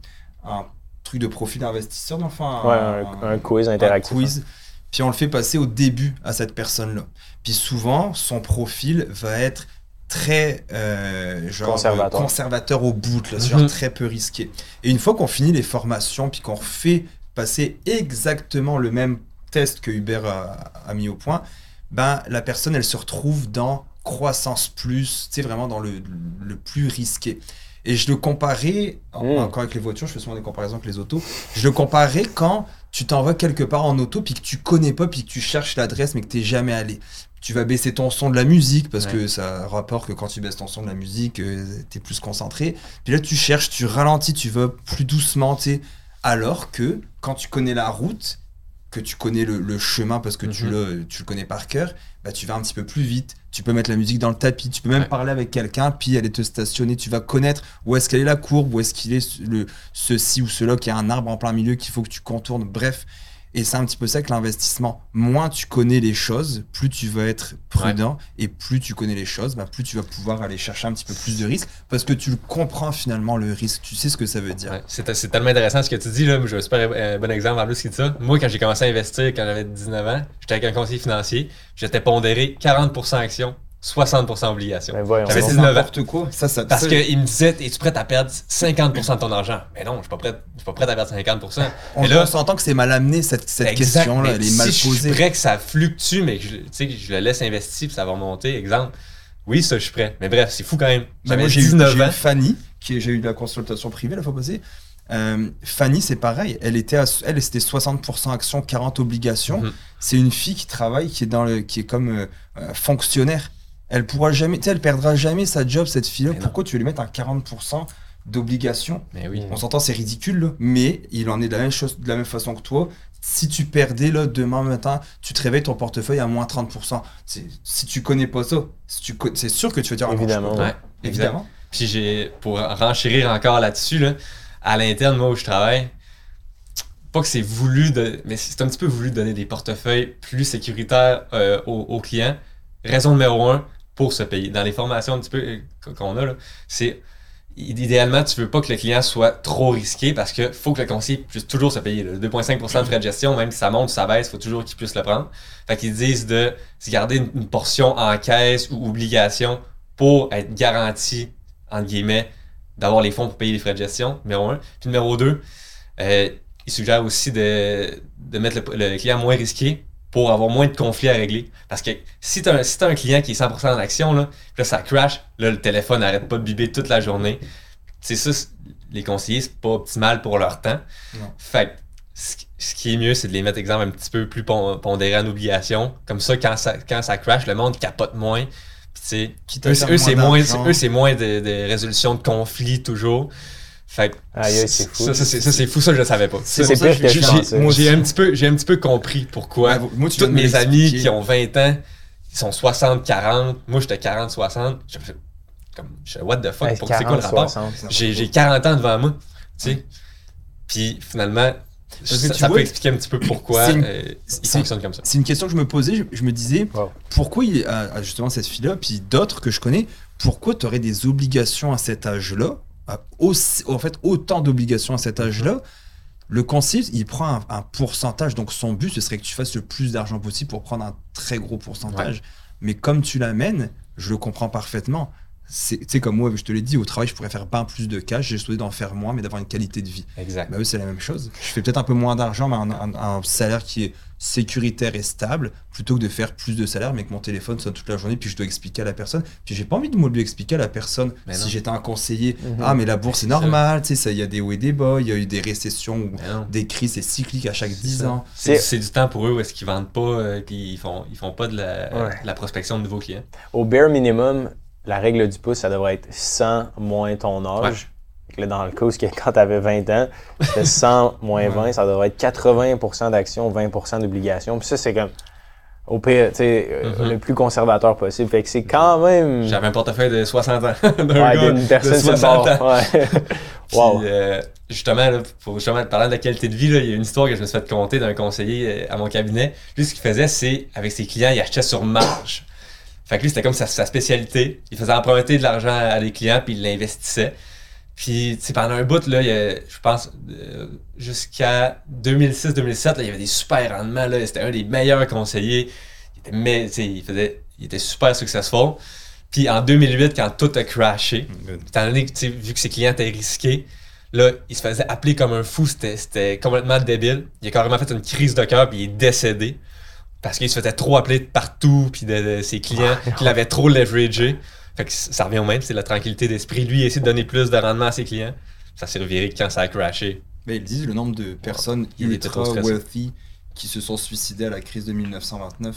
un truc de profil d'investisseur, enfin Ouais, un, un quiz interactif. un quiz. Puis on le fait passer au début à cette personne-là. Puis souvent, son profil va être très euh, genre, Conservateur. euh, conservateur au bout, là, genre Mhm. très peu risqué. Et une fois qu'on finit les formations, puis qu'on refait passer exactement le même test que Hubert a, a mis au point, ben, la personne, elle se retrouve dans croissance plus, tu sais, vraiment dans le, le plus risqué. Et je le comparais, en- Mm. encore avec les voitures, je fais souvent des comparaisons avec les autos. Je le comparais quand tu t'envoies quelque part en auto, puis que tu connais pas, puis que tu cherches l'adresse, mais que t'es jamais allé. Tu vas baisser ton son de la musique, parce Ouais. que ça a rapport que quand tu baisses ton son de la musique, euh, t'es plus concentré. Puis là, tu cherches, tu ralentis, tu vas plus doucement, tu sais. Alors que quand tu connais la route, que tu connais le, le chemin parce que tu, Mhm. le, tu le connais par cœur, bah, tu vas un petit peu plus vite. Tu peux mettre la musique dans le tapis, tu peux même Ouais. parler avec quelqu'un, puis aller te stationner. Tu vas connaître où est-ce qu'elle est la courbe, où est-ce qu'il est le, ceci ou cela, qu'il y a un arbre en plein milieu qu'il faut que tu contournes. Bref. Et c'est un petit peu ça que l'investissement. Moins tu connais les choses, plus tu vas être prudent. Et plus tu connais les choses, bah, plus tu vas pouvoir aller chercher un petit peu plus de risques. Parce que tu comprends finalement, le risque. Tu sais ce que ça veut dire. Ouais, c'est tellement intéressant ce que tu dis. Là. Un super euh, bon exemple en plus qui dit ça. Moi, quand j'ai commencé à investir quand j'avais 19 ans, j'étais avec un conseiller financier. J'étais pondéré 40% actions, 60% obligations. Ben voyons J'avais donc. C'est 19 ans. n'importe quoi. Ça, ça, Parce qu'il me disait, es-tu prêt à perdre 50% de ton argent? Mais non, je suis pas prêt, je suis pas prêt à perdre 50%. on, Mais là, on s'entend que c'est mal amené cette, cette question-là. Elle est mal si je posée. suis prêt que ça fluctue, mais que je, tu sais, que je le laisse investir puis ça va remonter, exemple. Oui, ça, je suis prêt. Mais bref, c'est fou quand même. J'avais moi, j'ai eu, 19 j'ai eu ans. Fanny, qui j'ai eu de la consultation privée la fois passée. Euh, Fanny, c'est pareil. Elle était, à- elle, c'était 60% actions, 40 obligations. Mhm. C'est une fille qui travaille, qui est dans le, qui est comme euh, euh, fonctionnaire. Elle pourra jamais, tu sais, elle perdra jamais sa job cette fille-là. Non. Pourquoi tu veux lui mettre un 40% d'obligations Mais oui. On s'entend, c'est ridicule, là. mais il en est de la même chose, de la même façon que toi. Si tu perdais là demain matin, tu te réveilles ton portefeuille à moins 30%. C'est- Si tu connais pas ça, si tu co- c'est sûr que tu vas dire Évidemment. Ouais. Évidemment. Puis j'ai, pour renchérir encore là-dessus, là, à l'interne, moi où je travaille, pas que c'est voulu, de, mais c'est un petit peu voulu de donner des portefeuilles plus sécuritaires euh, aux, aux clients. Raison numéro un, pour se payer. Dans les formations un petit peu euh, qu'on a, c'est idéalement, tu veux pas que le client soit trop risqué parce que faut que le conseiller puisse toujours se payer. là. Le 2,5% de frais de gestion, même si ça monte ou ça baisse, faut toujours qu'il puisse le prendre. Fait qu'ils disent de se garder une, une portion en caisse ou obligation pour être garanti, entre guillemets, d'avoir les fonds pour payer les frais de gestion, numéro un. Puis numéro deux, euh, il suggère aussi de, de mettre le, le client moins risqué pour avoir moins de conflits à régler. Parce que si tu as, un- si un client qui est 100% en action, là, là ça crash, là le téléphone n'arrête pas de biber toute la journée. C'est ça, les conseillers, c'est pas optimal pour leur temps. Non. Fait que ce qui- est mieux, c'est de les mettre, exemple, un petit peu plus pon- pondérés en obligation. Comme ça, quand ça, quand ça crash, le monde capote moins. Puis, eux, eux, c'est moins moins de, de résolution de conflits toujours. Fait c'est fou. Ça, ça, c'est, fou, ça, je le savais pas. C'est j'ai- je un petit peu, j'ai un petit peu compris pourquoi. Ouais, moi, tu me mes amis qui ont 20 ans, ils sont 60-40. Moi, j'étais 40-60. Je fais comme, je what the fuck, pour- c'est quoi le 40, rapport? 60. J'ai, j'ai 40 ans devant moi, tu sais. Puis finalement, que ça, tu ça vois, peut expliquer un petit peu pourquoi une- euh, ils c'est- fonctionnent comme ça. C'est une question que je me posais. Je, je me disais, Wow. pourquoi il, à justement cette fille-là, puis d'autres que je connais, pourquoi tu aurais des obligations à cet âge-là, aussi- en fait autant d'obligations à cet âge-là Le conseiller, il prend un, un pourcentage, donc son but, ce serait que tu fasses le plus d'argent possible pour prendre un très gros pourcentage. Mais comme tu l'amènes, je le comprends parfaitement. C'est tu sais, comme moi, je te l'ai dit, au travail, je pourrais faire pas plus de cash, j'ai souhaité d'en faire moins, mais d'avoir une qualité de vie. Exact. Bah eux, c'est la même chose. Je fais peut-être un peu moins d'argent, mais un, un- un salaire qui est sécuritaire et stable, plutôt que de faire plus de salaire, mais que mon téléphone sonne toute la journée, puis je dois expliquer à la personne. Puis j'ai pas envie de moi de lui expliquer à la personne Mais si j'étais un conseiller. Mhm. Ah, mais la bourse, c'est normal, tu sais, ça, il y a des hauts et des bas, il y a eu des récessions ou des crises, c'est cyclique à chaque 10 ça. ans. C'est, du temps pour eux où est-ce qu'ils vendent pas, euh, puis ils font, ils font pas de la, Ouais. de la prospection de nouveaux clients. Au bare minimum, la règle du pouce, ça devrait être 100 moins ton âge. Là, dans le cas où quand tu avais 20 ans, c'était 100 moins 20, ça devrait être 80% d'actions, 20% d'obligations. Puis ça, c'est comme au pire, tu sais, euh, Mhm. le plus conservateur possible. Fait que c'est quand même. J'avais un portefeuille de 60 ans. d'un Ouais, gars d'une personne de sur le 60 bord. ans. Ouais. Puis, wow. euh, justement, là, pour justement parler de la qualité de vie, là, il y a une histoire que je me suis fait conter d'un conseiller euh, à mon cabinet. Lui, ce qu'il faisait, c'est, avec ses clients, il achetait sur marge. Fait que lui, c'était comme sa, sa spécialité. Il faisait emprunter de l'argent à des clients, puis il l'investissait. Puis, tu pendant un bout, là, il y a- je pense, euh, jusqu'à 2006-2007, là, il y avait des super rendements. Là, c'était un des meilleurs conseillers. Il était, mais, il, faisait, il était super successful. Puis en 2008, quand tout a crashé, étant donné que, vu que ses clients étaient risqués, là, il se faisait appeler comme un fou. C'était, c'était complètement débile. Il a carrément fait une crise de cœur, puis il est décédé. Parce qu'il se faisait trop appeler de partout, puis de, de ses clients, qu'il avait trop leveragé. Fait que ça revient au même, c'est la tranquillité d'esprit. Lui, il essaie de donner plus de rendement à ses clients. Ça s'est reviré quand ça a crashé. Mais ils disent le nombre de personnes Il ultra wealthy qui se sont suicidées à la crise de 1929.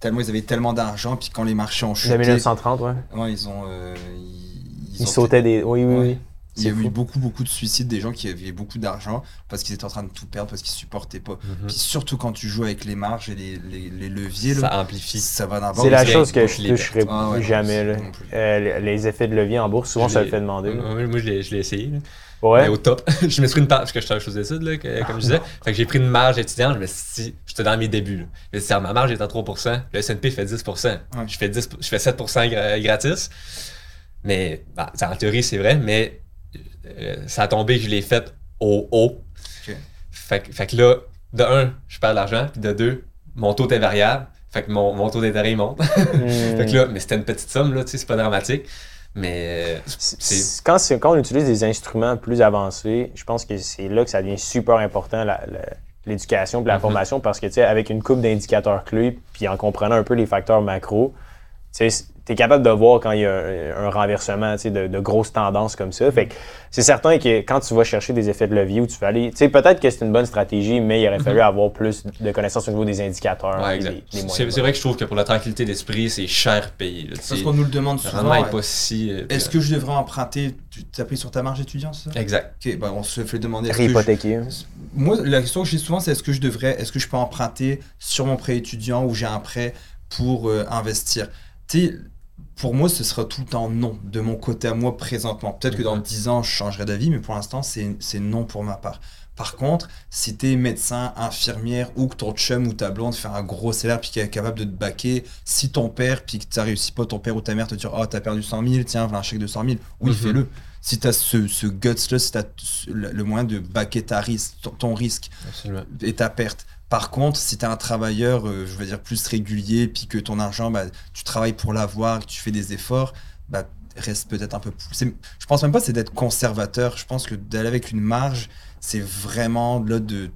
Tellement ils avaient tellement d'argent, puis quand les marchés ont De chuté, 1930, ouais. ouais, ils ont. euh, ils, Ils ont sautaient des. Oui, oui, Ouais. oui. Il y a eu beaucoup, beaucoup de suicides des gens qui avaient beaucoup d'argent parce qu'ils étaient en train de tout perdre, parce qu'ils supportaient pas. Mhm. Puis surtout quand tu joues avec les marges et les, les, les leviers, là, Ça amplifie. ça va. C'est la chose que je toucherai. Ah ouais, jamais. non, là. Euh, les effets de levier en bourse, souvent, Je ça le fait demander. là. Moi, moi, je l'ai je l'ai essayé. là. Ouais. Mais au top. je me suis pris une part, parce que je travaille aux études, là, que- comme je disais. Fait que j'ai pris une marge étudiante, je me suis dit, j'étais dans mes débuts. Là. Je me suis dit, ma marge est à 3%, le S&P fait 10%. Je, fais 10 je fais 7% gra- gratis. Mais, bah, en théorie, c'est vrai, mais euh, ça a tombé que je l'ai fait au haut. Fait, que- fait que là, de un, je perds de l'argent, puis de deux, mon taux est variable. Fait que mon, mon taux d'intérêt il monte. Fait que là, mais c'était une petite somme, là, tu sais, c'est pas dramatique. Mais euh, C'est- c'est. c'est- Quand, c'est- quand on utilise des instruments plus avancés, je pense que c'est là que ça devient super important, la- la- l'éducation et la Mhm. formation, parce que, tu sais, avec une coupe d'indicateurs clés, puis en comprenant un peu les facteurs macro, tu sais, tu es capable de voir quand il y a un, un renversement tu sais, de, de grosses tendances comme ça. Fait que c'est certain que quand tu vas chercher des effets de levier où tu vas aller, tu sais, peut-être que c'est une bonne stratégie, mais il aurait fallu avoir plus de connaissances au niveau des indicateurs. Ouais, puis exact. des- des C'est moyens. c'est vrai que je trouve que pour la tranquillité d'esprit, c'est cher payé. là, Parce qu'on nous le demande souvent. ouais. pas si. euh, Est-ce que je devrais emprunter Tu t'as pris sur ta marge étudiante, ça? Exact. Bah on se fait demander. que je- Réhypothéquer. Moi, la question que j'ai souvent, c'est est-ce que je devrais, est-ce que je peux emprunter sur mon prêt étudiant ou j'ai un prêt pour euh, investir? Tu pour moi, ce sera tout le temps non, de mon côté à moi présentement. Peut-être que dans Mhm. 10 ans, je changerai d'avis, mais pour l'instant, c'est c'est non pour ma part. Par contre, si tu es médecin, infirmière ou que ton chum ou ta blonde fait un gros salaire puis qu'il est capable de te baquer, si ton père, puis que tu réussi pas, ton père ou ta mère te dire Oh, t'as perdu 100 000, tiens, voilà un chèque de 100 000, oui, Mhm. fais-le. Si tu as ce, ce guts-là, si tu as le le moyen de baquer ta risque, ton, ton risque Absolument. et ta perte. Par contre, si tu es un travailleur, euh, je veux dire, plus régulier, puis que ton argent, bah, tu travailles pour l'avoir, que tu fais des efforts, bah, reste peut-être un peu plus. Je pense même pas c'est d'être conservateur. Je pense que d'aller avec une marge, c'est vraiment là de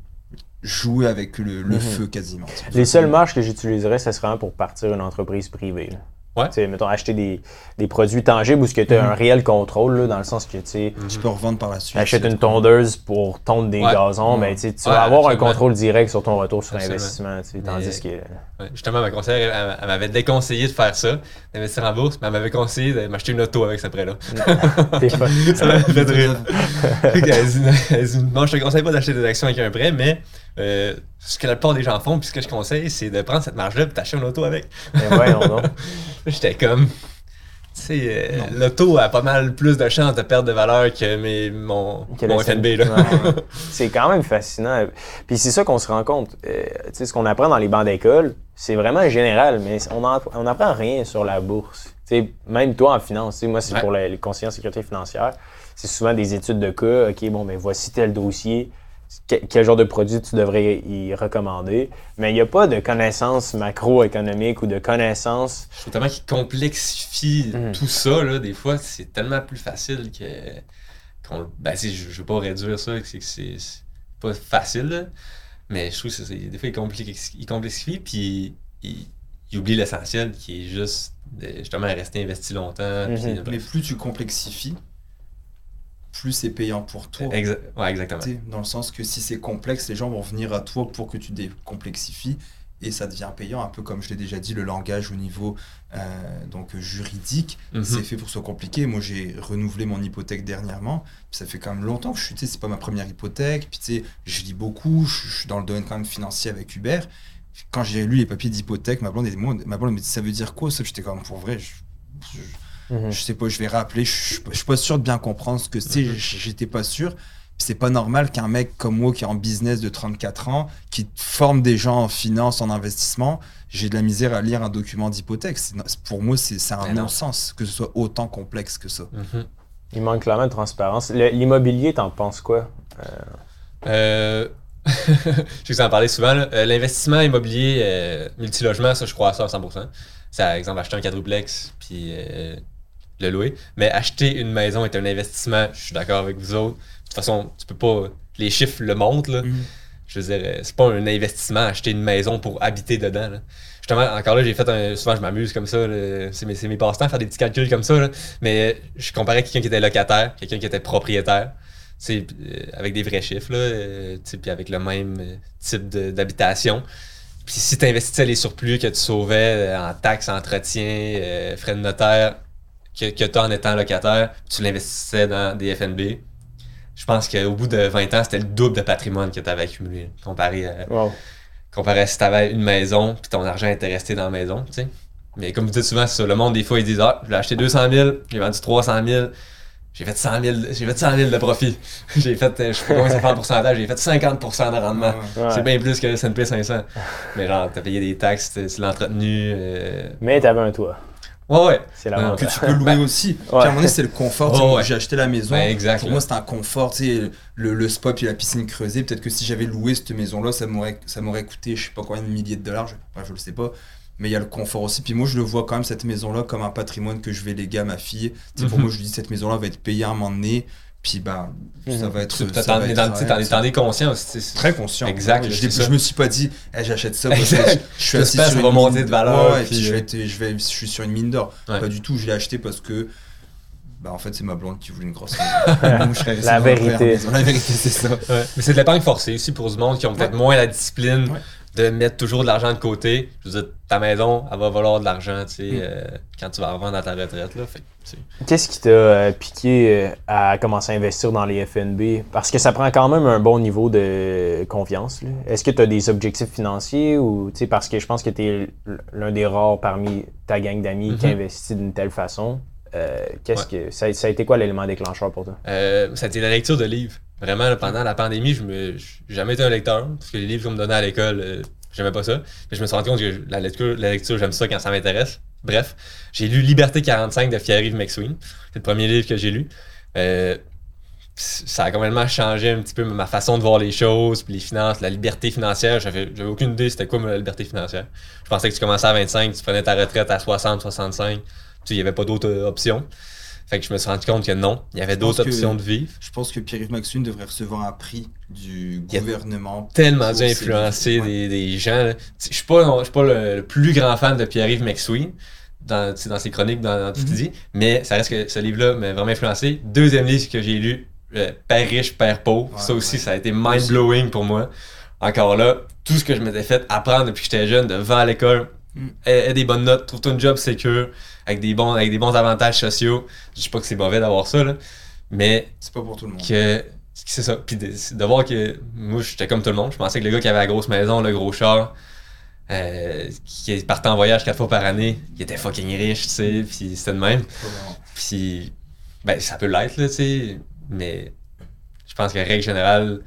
jouer avec le, le Mhm. feu quasiment. Les seules marges que j'utiliserais, ce serait pour partir une entreprise privée. là. Ouais. Tu sais, mettons, acheter des, des produits tangibles où tu as Mhm. un réel contrôle, là, dans le sens que tu peux revendre par la suite. achètes une tondeuse pour tondre des Ouais. gazons, Ouais. ben, tu Ouais, vas avoir un contrôle direct sur ton retour sur Absolument. investissement. Tandis que. Justement, ma conseillère, elle, elle m'avait déconseillé de faire ça, d'investir en bourse, mais elle m'avait conseillé de m'acheter une auto avec ce prêt-là. Ça m'a fait rire. Elle dit, non, je te conseille pas d'acheter des actions avec un prêt, mais euh, ce que la plupart des gens font, puis ce que je conseille, c'est de prendre cette marge-là et t'acheter une auto avec. Mais voyons donc. J'étais comme. Tu sais, euh, Non. l'auto a pas mal plus de chances de perdre de valeur que mes, mon, Que mon FNB. Là. Ouais. c'est quand même fascinant. Puis c'est ça qu'on se rend compte. Euh, tu sais, ce qu'on apprend dans les bancs d'école, c'est vraiment général, mais on, en- on apprend rien sur la bourse. Tu sais, même toi en finance, tu sais, moi c'est Ouais. pour les, les conseillers en sécurité financière, c'est souvent des études de cas. OK, bon, mais voici tel dossier. Que- quel genre de produit tu devrais y recommander. Mais il n'y a pas de connaissances macroéconomiques ou de connaissances. Je trouve tellement qu'il complexifie Mhm. tout ça, là, des fois, c'est tellement plus facile que. qu'on- ben, je, je veux pas réduire ça, c'est que c'est pas facile, là, mais je trouve que c'est- des fois, il, complexifie, il complexifie, puis il, il oublie l'essentiel qui est juste de, justement rester investi longtemps. puis- Mhm. Mais plus tu complexifies, plus c'est payant pour toi. Exa- ouais, exactement. Dans le sens que si c'est complexe, les gens vont venir à toi pour que tu décomplexifies et ça devient payant, un peu comme je l'ai déjà dit, le langage au niveau euh, donc juridique, Mhm. c'est fait pour se compliquer. Moi, j'ai renouvelé mon hypothèque dernièrement, ça fait quand même longtemps que je suis, tu sais, c'est pas ma première hypothèque, puis tu sais, je lis beaucoup, je, je suis dans le domaine quand même financier avec Hubert. Quand j'ai lu les papiers d'hypothèque, ma blonde, et moi, ma blonde me dit ça veut dire quoi ça? J'étais comme pour vrai, je- je, Mhm. je sais pas, je vais rappeler, je, je, je suis pas sûr de bien comprendre ce que c'est, Mhm. j'étais pas sûr. C'est pas normal qu'un mec comme moi qui est en business de 34 ans, qui forme des gens en finance, en investissement, j'ai de la misère à lire un document d'hypothèque. Pour moi, c'est c'est un non-sens que ce soit autant complexe que ça. Mhm. Il manque clairement de transparence. L'immobilier, t'en penses quoi? Euh, je sais que vous en parlez souvent. Euh, L'investissement immobilier euh, multilogement, ça, je crois à ça à 100%. C'est, par exemple, acheter un quadruplex puis euh, le louer. Mais acheter une maison est un investissement, je suis d'accord avec vous autres. De toute façon, tu peux pas. Les chiffres le montrent. Là. Mhm. je veux dire, euh, c'est pas un investissement acheter une maison pour habiter dedans. là. Justement, encore là, j'ai fait un. Souvent, je m'amuse comme ça. C'est mes, c'est mes passe-temps, faire des petits calculs comme ça. là. Mais je comparais quelqu'un qui était locataire, quelqu'un qui était propriétaire. euh, avec des vrais chiffres, là, euh, puis avec le même euh, type d'habitation. Puis si tu investissais les surplus que tu sauvais euh, en taxes, entretien, euh, frais de notaire, que, que tu as en étant locataire, tu l'investissais dans des FNB, je pense qu'au bout de 20 ans, c'était le double de patrimoine que tu avais accumulé, comparé à, Wow. comparé à si tu avais une maison, puis ton argent était resté dans la maison. Mais comme vous dites souvent, c'est ça, le monde, des fois, ils disent Ah, je l'ai acheté 200 000, j'ai vendu 300 000, j'ai fait 100 000, j'ai fait 100 000 de profit. j'ai fait, euh, je sais pas combien ça fait en pourcentage, j'ai fait 50 de rendement. Ouais. C'est bien plus que le S&P 500. Mais genre, t'as payé des taxes, tu tu l'as entretenu. euh, Mais t'avais un toit. Ouais, ouais. C'est Non, que l'avantage. tu peux louer aussi. Puis à un moment donné, c'est le confort. Oh, ouais. J'ai acheté la maison. Ouais, exact, Pour moi, c'était un confort. Tu sais, le, le spot puis la piscine creusée. Peut-être que si j'avais loué cette maison-là, ça m'aurait, ça m'aurait coûté, je sais pas combien de milliers de dollars. Je, bref, je le sais pas. Mais il y a le confort aussi. Puis moi, je le vois quand même, cette maison-là, comme un patrimoine que je vais léguer à ma fille. Pour Mhm. moi, je lui dis, cette maison-là va être payée à un moment donné. Puis, bah, ça va être. Ça t'en va es être- dans- tu sais, t'en es- ça- t'en es conscient aussi. c'est- Très conscient. Exact, Je, je me suis pas dit, Eh, j'achète ça parce que je, suis assis sur une mine- de valeur, Ouais, puis, puis je, euh, vais être- je, vais, je suis sur une mine d'or. Ouais. Pas du tout, je l'ai acheté parce que. Bah, en fait, c'est ma blonde qui voulait une grosse maison. Je La vérité. La vérité, c'est ça. Ouais. Mais c'est de l'épargne forcée aussi pour du monde qui ont peut-être Ouais. moins la discipline Ouais. De mettre toujours de l'argent de côté. Je veux dire, ta maison, elle va valoir de l'argent, tu sais, Mm. euh, quand tu vas revendre à ta retraite, là. Qu'est-ce qui t'a euh, piqué euh, à commencer à investir dans les FNB? Parce que ça prend quand même un bon niveau de confiance. là. Est-ce que tu as des objectifs financiers ou tu sais, parce que je pense que tu es l'un des rares parmi ta gang d'amis qui Mhm. investit d'une telle façon. Euh, qu'est-ce que ça, ça a été quoi l'élément déclencheur pour toi? Ça a été la lecture de livres. Vraiment, pendant la pandémie, je me jamais été un lecteur, parce que les livres qu'on me donnait à l'école, euh, j'aimais pas ça. Mais je me suis rendu compte que la lecture, la lecture j'aime ça quand ça m'intéresse. Bref, j'ai lu Liberté 45 de Pierre-Yves McSween. C'est le premier livre que j'ai lu. Euh, ça a complètement changé un petit peu ma façon de voir les choses, puis les finances, la liberté financière. J'avais aucune idée c'était quoi la liberté financière. Je pensais que tu commençais à 25, tu prenais ta retraite à 60, 65. Tu il n'y avait pas d'autres euh, options. Fait que je me suis rendu compte que non, il y avait d'autres options de vivre. Je pense que Pierre-Yves Maxune devrait recevoir un prix du Il y a gouvernement. tellement dû influencer des, des gens. Je suis pas, je suis pas le, le plus grand fan de Pierre-Yves McSween dans, ses chroniques, dans, dans tout ce qu'il Mhm. dit, mais ça reste que ce livre-là m'a vraiment influencé. Deuxième livre que j'ai lu, euh, Père riche, Père pauvre. Ouais, ça aussi, ouais. ça a été mind-blowing pour moi. Encore là, tout ce que je m'étais fait apprendre depuis que j'étais jeune, devant à l'école. Aie, aie des bonnes notes, trouve-toi une job secure, avec des bons, avec des bons avantages sociaux. Je dis pas que c'est mauvais d'avoir ça, là, mais C'est pas pour tout le monde. que c'est ça. Puis de, de voir que moi j'étais comme tout le monde. Je pensais que le gars qui avait la grosse maison le gros char euh, qui partait en voyage quatre fois par année il était fucking riche tu sais. Puis c'était de même. Puis ben ça peut l'être là tu sais. Mais je pense qu'en règle générale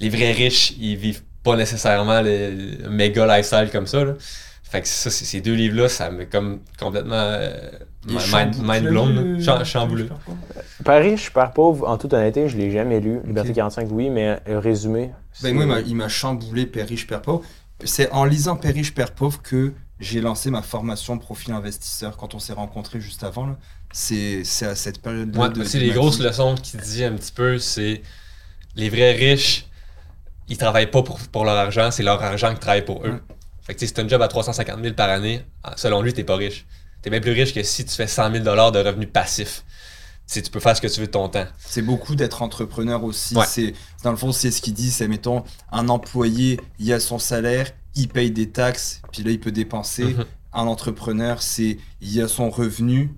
les vrais riches ils vivent pas nécessairement le, le méga lifestyle comme ça là. Fait que ça c'est- ces deux livres là ça m'a comme complètement euh, mind, mind blown là. Cha- chamboulé Père riche, Père pauvre, en toute honnêteté, je l'ai jamais lu. Liberté Ok. 45, oui, mais le résumé. Ben, moi, il m'a- il m'a chamboulé Père riche, Père pauvre. C'est en lisant Père riche, Père pauvre que j'ai lancé ma formation profil investisseur quand on s'est rencontrés juste avant. là. C'est c'est à cette période-là. Ouais, de- c'est les grosses leçons qu'il dit un petit peu, c'est les vrais riches, ils travaillent pas pour, pour leur argent, c'est leur argent qui travaille pour eux. Ouais. Fait que tu si t'as un job à 350 000 par année, ah, selon lui, t'es pas riche. T'es bien plus riche que si tu fais 100 000 de revenus passifs. Tu sais, tu peux faire ce que tu veux de ton temps. C'est beaucoup d'être entrepreneur aussi. Ouais. C'est dans le fond, c'est ce qu'il dit. C'est mettons un employé, il a son salaire, il paye des taxes, puis là il peut dépenser. Mhm. Un entrepreneur, c'est il a son revenu,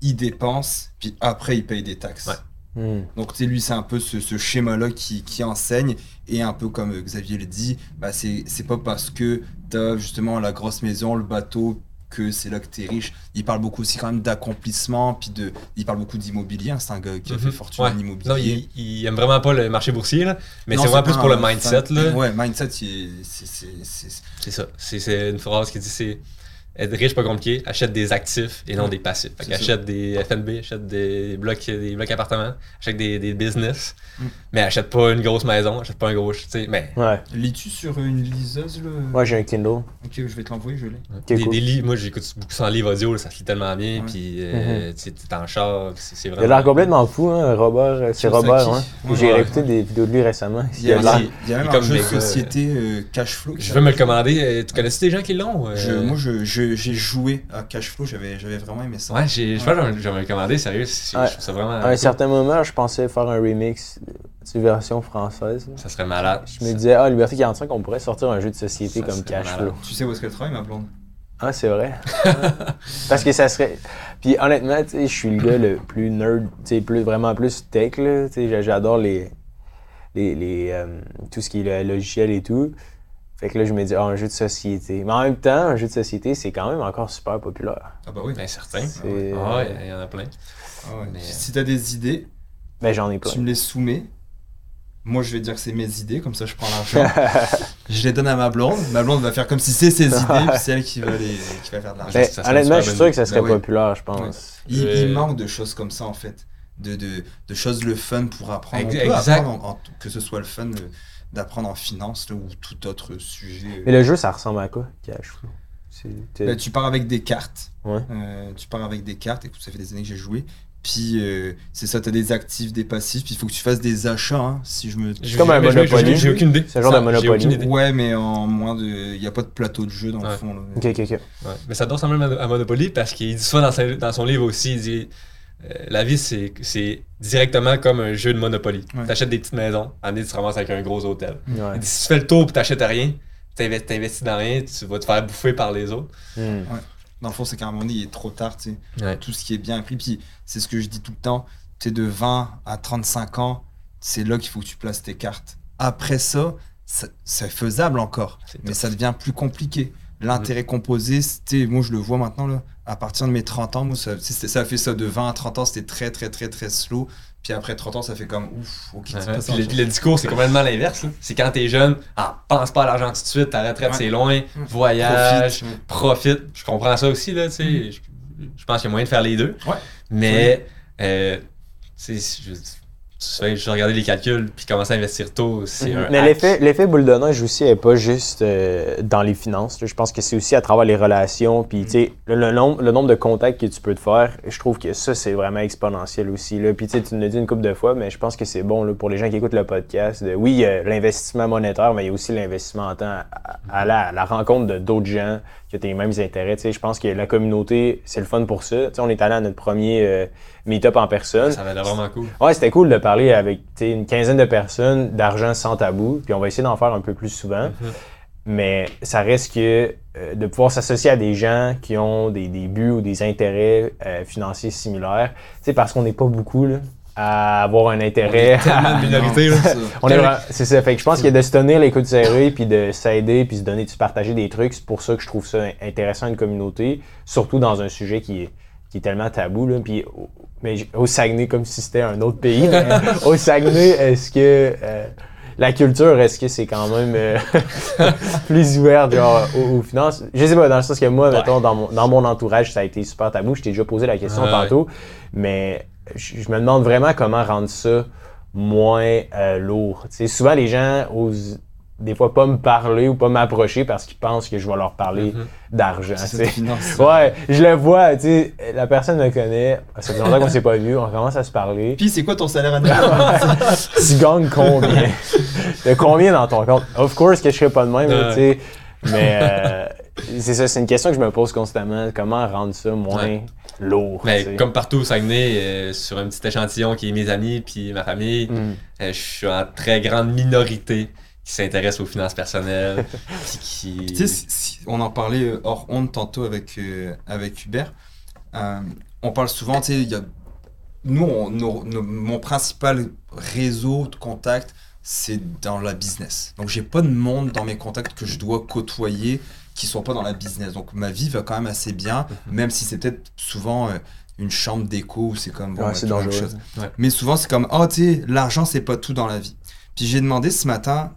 il dépense, puis après il paye des taxes. Ouais. Hmm. Donc sais, lui, c'est un peu ce, ce schéma-là qui, qui enseigne. Et un peu comme Xavier le dit, bah, c'est c'est pas parce que tu as justement la grosse maison, le bateau, que c'est là que tu es riche. Il parle beaucoup aussi quand même d'accomplissement, puis de, il parle beaucoup d'immobilier. hein. C'est un gars qui a fait Mhm. fortune Ouais. en immobilier. Non, il, il aime vraiment pas le marché boursier, là, mais c'est vraiment plus pour le mindset. Là. Ouais, mindset, c'est- c'est- c'est- C'est ça. C'est c'est une phrase qui dit c'est être riche, pas compliqué, achète des actifs et non des passifs. Fait C'est qu'achète des FNB, achète des blocs, des blocs appartements, achète des, des business, Mm. mais achète pas une grosse maison, achète pas un gros. Tu sais, mais. Ouais. Lis-tu sur une liseuse le. Moi, j'ai un Kindle. Ok, je vais te l'envoyer, je l'ai. des, cool. des moi j'écoute beaucoup sans livre audio, là, ça se lit tellement bien, Ouais. puis euh, tu sais, t'es en char, c'est c'est Il a vraiment. l'air complètement fou, hein, Robert. euh, C'est. Robert, hein. Ouais, J'ai ouais. réécouté des vidéos de lui récemment. Il y a, Il a l'air- il y a un comme jeu de société euh, Cashflow. qui Je veux me le commander. Euh, Tu connais-tu des gens qui l'ont euh? Je- moi, je- j'ai joué à Cashflow, j'avais j'avais vraiment aimé ça. Ouais, j'ai- que me le commander, sérieux. c'est- Ouais. Je trouve ça vraiment. À un certain moment, je pensais faire un remix, une version française. Ça serait malade. Je me disais, ah, Liberté 45, on pourrait sortir un jeu de société Ça comme Cashflow. malade. Tu sais où est-ce qu'elle travaille, ma blonde? Ah, c'est vrai. Parce que ça serait. Puis honnêtement, tu sais, je suis le gars le plus nerd, tu sais, plus, vraiment plus tech, là. Tu sais, j'a- j'adore les. les, les, euh, tout ce qui est le logiciel et tout. Fait que là, je me dis, ah, un jeu de société. Mais en même temps, un jeu de société, c'est quand même encore super populaire. Ah bah oui. Bien certain. Ah ouais, il y en a plein. Ah ouais. Mais- Si t'as des idées, Ben, j'en ai plein. tu me les soumets. Moi, je vais dire que c'est mes idées, comme ça je prends l'argent. je les donne à ma blonde. Ma blonde va faire comme si c'est ses idées, puis c'est elle qui va, les, qui va faire de l'argent. Ben, honnêtement, je suis sûr que ça serait Ben populaire, je pense. Il, Euh, il manque de choses comme ça, en fait. De, de, de choses le fun pour apprendre. Ex- On peut exact. apprendre en- en- que ce soit le fun euh, d'apprendre en finance là, ou tout autre sujet. euh. Mais le jeu, ça ressemble à quoi? C'est- Ben, tu pars avec des cartes. Ouais. Euh, tu pars avec des cartes. Écoute, ça fait des années que j'ai joué. Puis euh, c'est ça, tu as des actifs, des passifs. Puis il faut que tu fasses des achats. hein, si je me. J'ai- comme un Monopoly. j'ai- aucune idée. C'est un genre de Monopoly. aucune idée. Ouais, mais en moins de. Il n'y a pas de plateau de jeu dans Ouais. le fond. là. Ok, ok, ok. Ouais. Mais ça doit ressembler à Monopoly parce qu'il dit ça dans, sa- dans son livre aussi. Il dit La vie, c'est c'est directement comme un jeu de Monopoly. Ouais. T'achètes des petites maisons, en tu te ramasses avec un gros hôtel. Ouais. Si tu fais le tour et t'achètes rien, t'investis t'investis dans rien, tu vas te faire bouffer par les autres. Hmm. Dans le fond, c'est qu'à un moment donné, il est trop tard. tu sais. Tout ce qui est bien pris. Puis c'est ce que je dis tout le temps. Tu de 20 à 35 ans, c'est là qu'il faut que tu places tes cartes. Après ça, c'est faisable encore. Mais top. ça devient plus compliqué. L'intérêt composé, c'était, moi je le vois maintenant, là, à partir de mes 30 ans, moi, ça, ça a fait ça de 20 à 30 ans, c'était très très très très slow. Puis après 30 ans, ça fait comme ouf, ok, Ouais, puis le, le discours, c'est complètement l'inverse. C'est quand t'es jeune, ah, pense pas à l'argent tout de suite, ta retraite Ouais. c'est loin, voyage, Profite. profite. Je comprends ça aussi, là, tu sais. Je, je pense qu'il y a moyen de faire les deux. Ouais. Mais, euh, tu sais, je, tu fais juste regarder les calculs puis commencer à investir tôt, c'est un. Mais l'effet, l'effet boule de neige aussi n'est pas juste euh, dans les finances. là. Je pense que c'est aussi à travers les relations. Puis, tu sais, le, le nombre, le nombre de contacts que tu peux te faire, je trouve que ça, c'est vraiment exponentiel aussi. Là. Puis, tu sais, tu nous l'as dit une couple de fois, mais je pense que c'est bon là, pour les gens qui écoutent le podcast. de- oui, il y a l'investissement monétaire, mais il y a aussi l'investissement en temps à, à la, à la rencontre de d'autres gens qui ont les mêmes intérêts. Tu sais, je pense que la communauté, c'est le fun pour ça. Tu sais, on est allé à notre premier euh, meet-up en personne. Ça va être vraiment cool. Ouais, c'était cool de parler avec une quinzaine de personnes d'argent sans tabou, puis on va essayer d'en faire un peu plus souvent. Mhm. Mais ça reste que euh, de pouvoir s'associer à des gens qui ont des, des buts ou des intérêts euh, financiers similaires, tu parce qu'on n'est pas beaucoup là, à avoir un intérêt. On est c'est ça. Fait que je pense que de se tenir les coudes serrés, puis de s'aider, puis se donner, de se partager des trucs, c'est pour ça que je trouve ça intéressant une communauté, surtout dans un sujet qui est, qui est tellement tabou. Là. Puis, mais au Saguenay, comme si c'était un autre pays, mais au Saguenay, est-ce que euh, la culture, est-ce que c'est quand même euh, plus ouvert genre, aux, aux finances? Je sais pas, dans le sens que moi, mettons, dans mon, dans mon entourage, ça a été super tabou. Je t'ai déjà posé la question tantôt, mais je, je me demande vraiment comment rendre ça moins euh, lourd. Tu sais, souvent, les gens osent des fois pas me parler ou pas m'approcher parce qu'ils pensent que je vais leur parler d'argent. Sais. de finance. Ouais, je le vois, tu sais, la personne me connaît, ça fait longtemps qu'on s'est pas vu, on commence à se parler. Puis c'est quoi ton salaire annuel? Tu gagnes combien? De combien dans ton compte? Of course que je serais pas de même, tu sais. Mais euh, c'est ça, c'est une question que je me pose constamment. Comment rendre ça moins Ouais. lourd? Mais sais? comme partout au Saguenay, euh, sur un petit échantillon qui est mes amis puis ma famille, Mm. euh, je suis en très grande minorité qui s'intéresse aux finances personnelles puis qui. Si- si- on en parlait euh, hors honte tantôt avec, euh, avec Hubert. Euh, on parle souvent, tu sais, il y a- nous, on- nos- nos- mon principal réseau de contacts, c'est dans la business. Donc, j'ai pas de monde dans mes contacts que je dois côtoyer qui sont pas dans la business. Donc, ma vie va quand même assez bien, même si c'est peut-être souvent euh, une chambre d'écho où c'est comme, bon, Ouais, c'est dangereux. chose. Ouais. Mais souvent, c'est comme, oh, tu sais, l'argent, c'est pas tout dans la vie. Puis j'ai demandé ce matin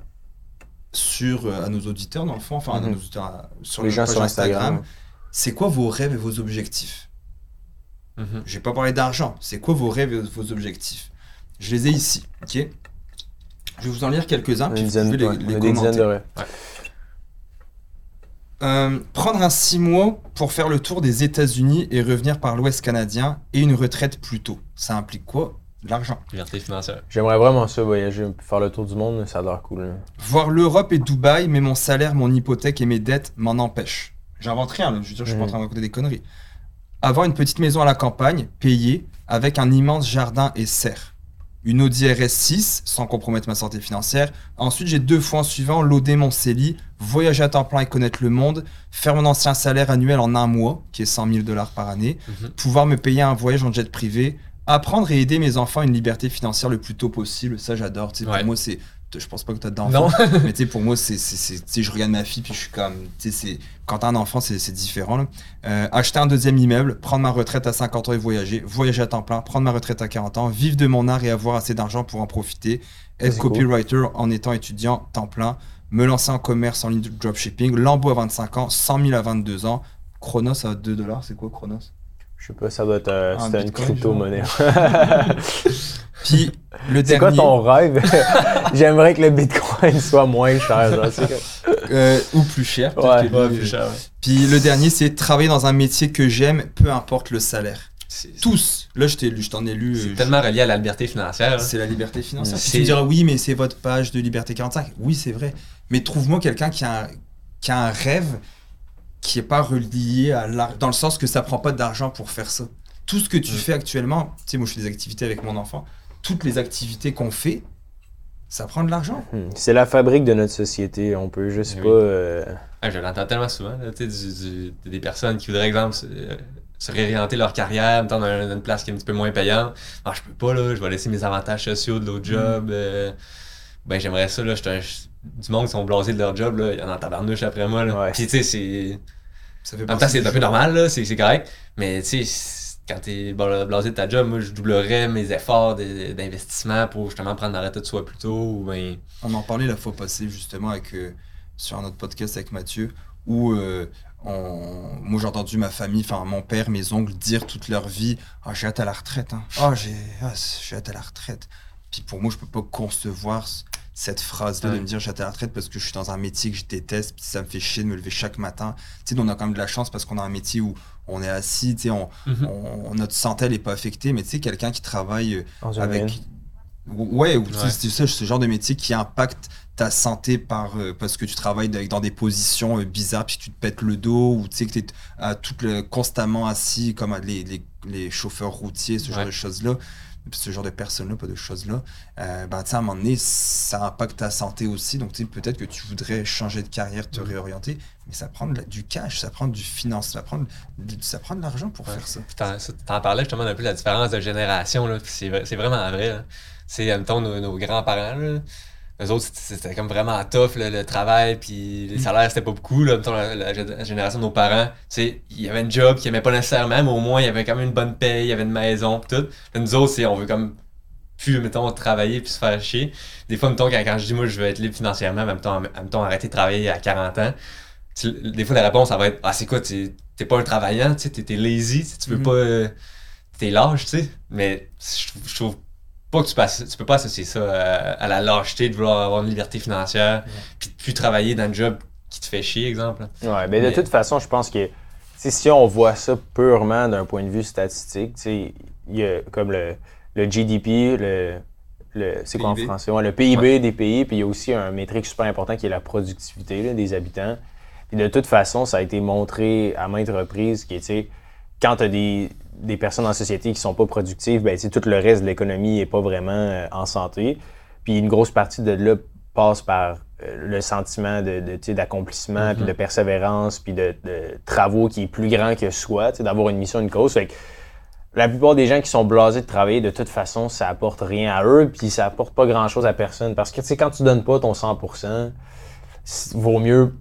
sur, euh, à nos auditeurs, dans le fond, enfin, à Mhm. nos auditeurs, euh, sur Les gens sur Instagram. c'est quoi vos rêves et vos objectifs Mhm. Je vais pas parler d'argent. C'est quoi vos rêves et vos objectifs Je les ai ici, ok Je vais vous en lire quelques-uns, puis vous pouvez les, ouais, les dizaines commenter. de. Euh, prendre un 6 mois pour faire le tour des États-Unis et revenir par l'Ouest canadien et une retraite plus tôt. Ça implique quoi De l'argent. Liberté financière. J'aimerais vraiment ça, voyager, faire le tour du monde, ça a l'air cool. Voir l'Europe et Dubaï, mais mon salaire, mon hypothèque et mes dettes m'en empêchent. J'invente rien, là. je veux dire, je suis pas en Mhm. train de raconter des conneries. Avoir une petite maison à la campagne, payée, avec un immense jardin et serre. Une Audi RS6, sans compromettre ma santé financière. Ensuite, j'ai deux fois en suivant loader mon CELI, voyager à temps plein et connaître le monde, faire mon ancien salaire annuel en un mois, qui est 100 000 dollars par année, Mhm. pouvoir me payer un voyage en jet privé, apprendre et aider mes enfants à une liberté financière le plus tôt possible. Ça, j'adore. Tu sais, Ouais. Pour moi, c'est. Je pense pas que tu as d'enfants. Mais tu sais, pour moi, c'est, je regarde ma fille, puis je suis comme, tu sais, quand t'as un enfant, c'est, différent. là. Euh, acheter un deuxième immeuble, prendre ma retraite à 50 ans et voyager, voyager à temps plein, prendre ma retraite à 40 ans, vivre de mon art et avoir assez d'argent pour en profiter, être cool. copywriter en étant étudiant temps plein, me lancer en commerce en ligne de dropshipping, Lambo à 25 ans, 100 000 à 22 ans, Chronos à 2 dollars, c'est quoi Chronos? Je sais pas, ça doit être euh, Un c'est une bitcoin, crypto-monnaie. Puis le C'est quoi dernier, ton rêve? J'aimerais que le bitcoin soit moins cher. euh, ou plus cher. peut-être Ouais. que Ouais, lui, plus cher, ouais. Puis le dernier, c'est travailler dans un métier que j'aime, peu importe le salaire. Tous. Là, je t'ai lu, je t'en ai lu. c'est euh, tellement relié à la liberté financière. hein. C'est la liberté financière. Si tu me diras oui, mais c'est votre page de Liberté 45. Oui, c'est vrai. Mais trouve-moi quelqu'un qui a, un, qui a un rêve qui n'est pas relié à l'argent. Dans le sens que ça prend pas d'argent pour faire ça. Tout ce que tu fais actuellement, tu sais, moi je fais des activités avec mon enfant. Toutes les activités qu'on fait, ça prend de l'argent. Hmm, C'est la fabrique de notre société. On peut juste Eh pas. oui. euh, Ah, je l'entends tellement souvent, là, tu sais, du- du- des personnes qui voudraient, exemple, se, euh, se réorienter leur carrière, mettons, dans une, dans une place qui est un petit peu moins payante. Ah, je peux pas, là, je vais laisser mes avantages sociaux de l'autre job. euh, ben, j'aimerais ça, là, j'étais un- du monde qui sont blasés de leur job, là, il y en a en tabarnouche après moi, là. Ouais. Puis, tu sais, c'est... Ça fait En même temps, c'est un peu normal, là, c'est c'est correct. Mais tu sais, quand t'es bla- blasé de ta job, moi, je doublerais mes efforts d'investissement pour justement prendre la retraite de soi plus tôt. Ou ben, On en parlait la fois passée justement avec, euh, sur un autre podcast avec Mathieu où euh, on- moi j'ai entendu ma famille, enfin mon père, mes oncles dire toute leur vie Ah, j'ai hâte à la retraite. Hein. Ah, j'ai ah, j'ai hâte à la retraite. Puis pour moi, je peux pas concevoir cette phrase-là de me dire à la retraite parce que je suis dans un métier que je déteste, puis ça me fait chier de me lever chaque matin. Tu sais, on a quand même de la chance parce qu'on a un métier où on est assis, tu sais, on, Mhm. on- notre santé elle est pas affectée, mais tu sais, quelqu'un qui travaille euh, avec ouais ou tu sais, Ouais. ce genre de métier qui impacte ta santé par euh, parce que tu travailles dans des positions euh, bizarres puis tu te pètes le dos ou tu sais que tu es tout le, constamment assis comme les, les, les chauffeurs routiers ce genre Ouais. de choses là ce genre de personnes là pas de choses là euh, ben tu à un moment donné ça impacte ta santé aussi donc tu sais peut-être que tu voudrais changer de carrière te Mhm. réorienter mais ça prend de la- du cash ça prend du finance ça prend de, ça prend de l'argent pour Ouais. faire ça ça, t'en parlais justement un peu de la différence de génération, c'est, vrai- c'est vraiment vrai. C'est, admettons, nos, nos grands-parents, eux autres, c'était, comme vraiment tough, là, le travail, puis les salaires, c'était pas beaucoup. Là, admettons, la, la gé- la génération de nos parents, tu sais, il y avait un job qu'ils aimaient pas nécessairement, mais au moins, il y avait quand même une bonne paye, il y avait une maison, pis tout. Là, nous autres, on veut comme plus, mettons, travailler puis se faire chier. Des fois, mettons, quand, quand je dis, moi, je veux être libre financièrement, mais mettons, mettons, arrêter de travailler à 40 ans, tu- des fois, la réponse, ça va être Ah, c'est quoi, t'es pas un travaillant, tu sais, t'es lazy, tu veux Mhm. pas. euh, T'es lâche, tu sais. Mais je trouve pas que tu, passes, tu peux pas associer ça à, à la lâcheté de vouloir avoir une liberté financière, puis de plus travailler dans un job qui te fait chier, exemple. Ouais, mais de toute façon, je pense que si on voit ça purement d'un point de vue statistique, tu sais, il y a comme le, le GDP, le, le c'est quoi en PIB. français? Ouais, le PIB des pays, puis il y a aussi un métrique super important qui est la productivité là, des habitants. Puis de toute façon, ça a été montré à maintes reprises que, tu sais, quand tu as des, des personnes la société qui sont pas productives, ben, tout le reste de l'économie est pas vraiment euh, en santé. Puis une grosse partie de là passe par euh, le sentiment de, d'accomplissement, Mhm. puis de persévérance, puis de, de travaux qui est plus grand que soi, d'avoir une mission, une cause. Fait que la plupart des gens qui sont blasés de travailler, de toute façon, ça apporte rien à eux, puis ça apporte pas grand-chose à personne. Parce que, quand tu donnes pas ton 100%, c- vaut mieux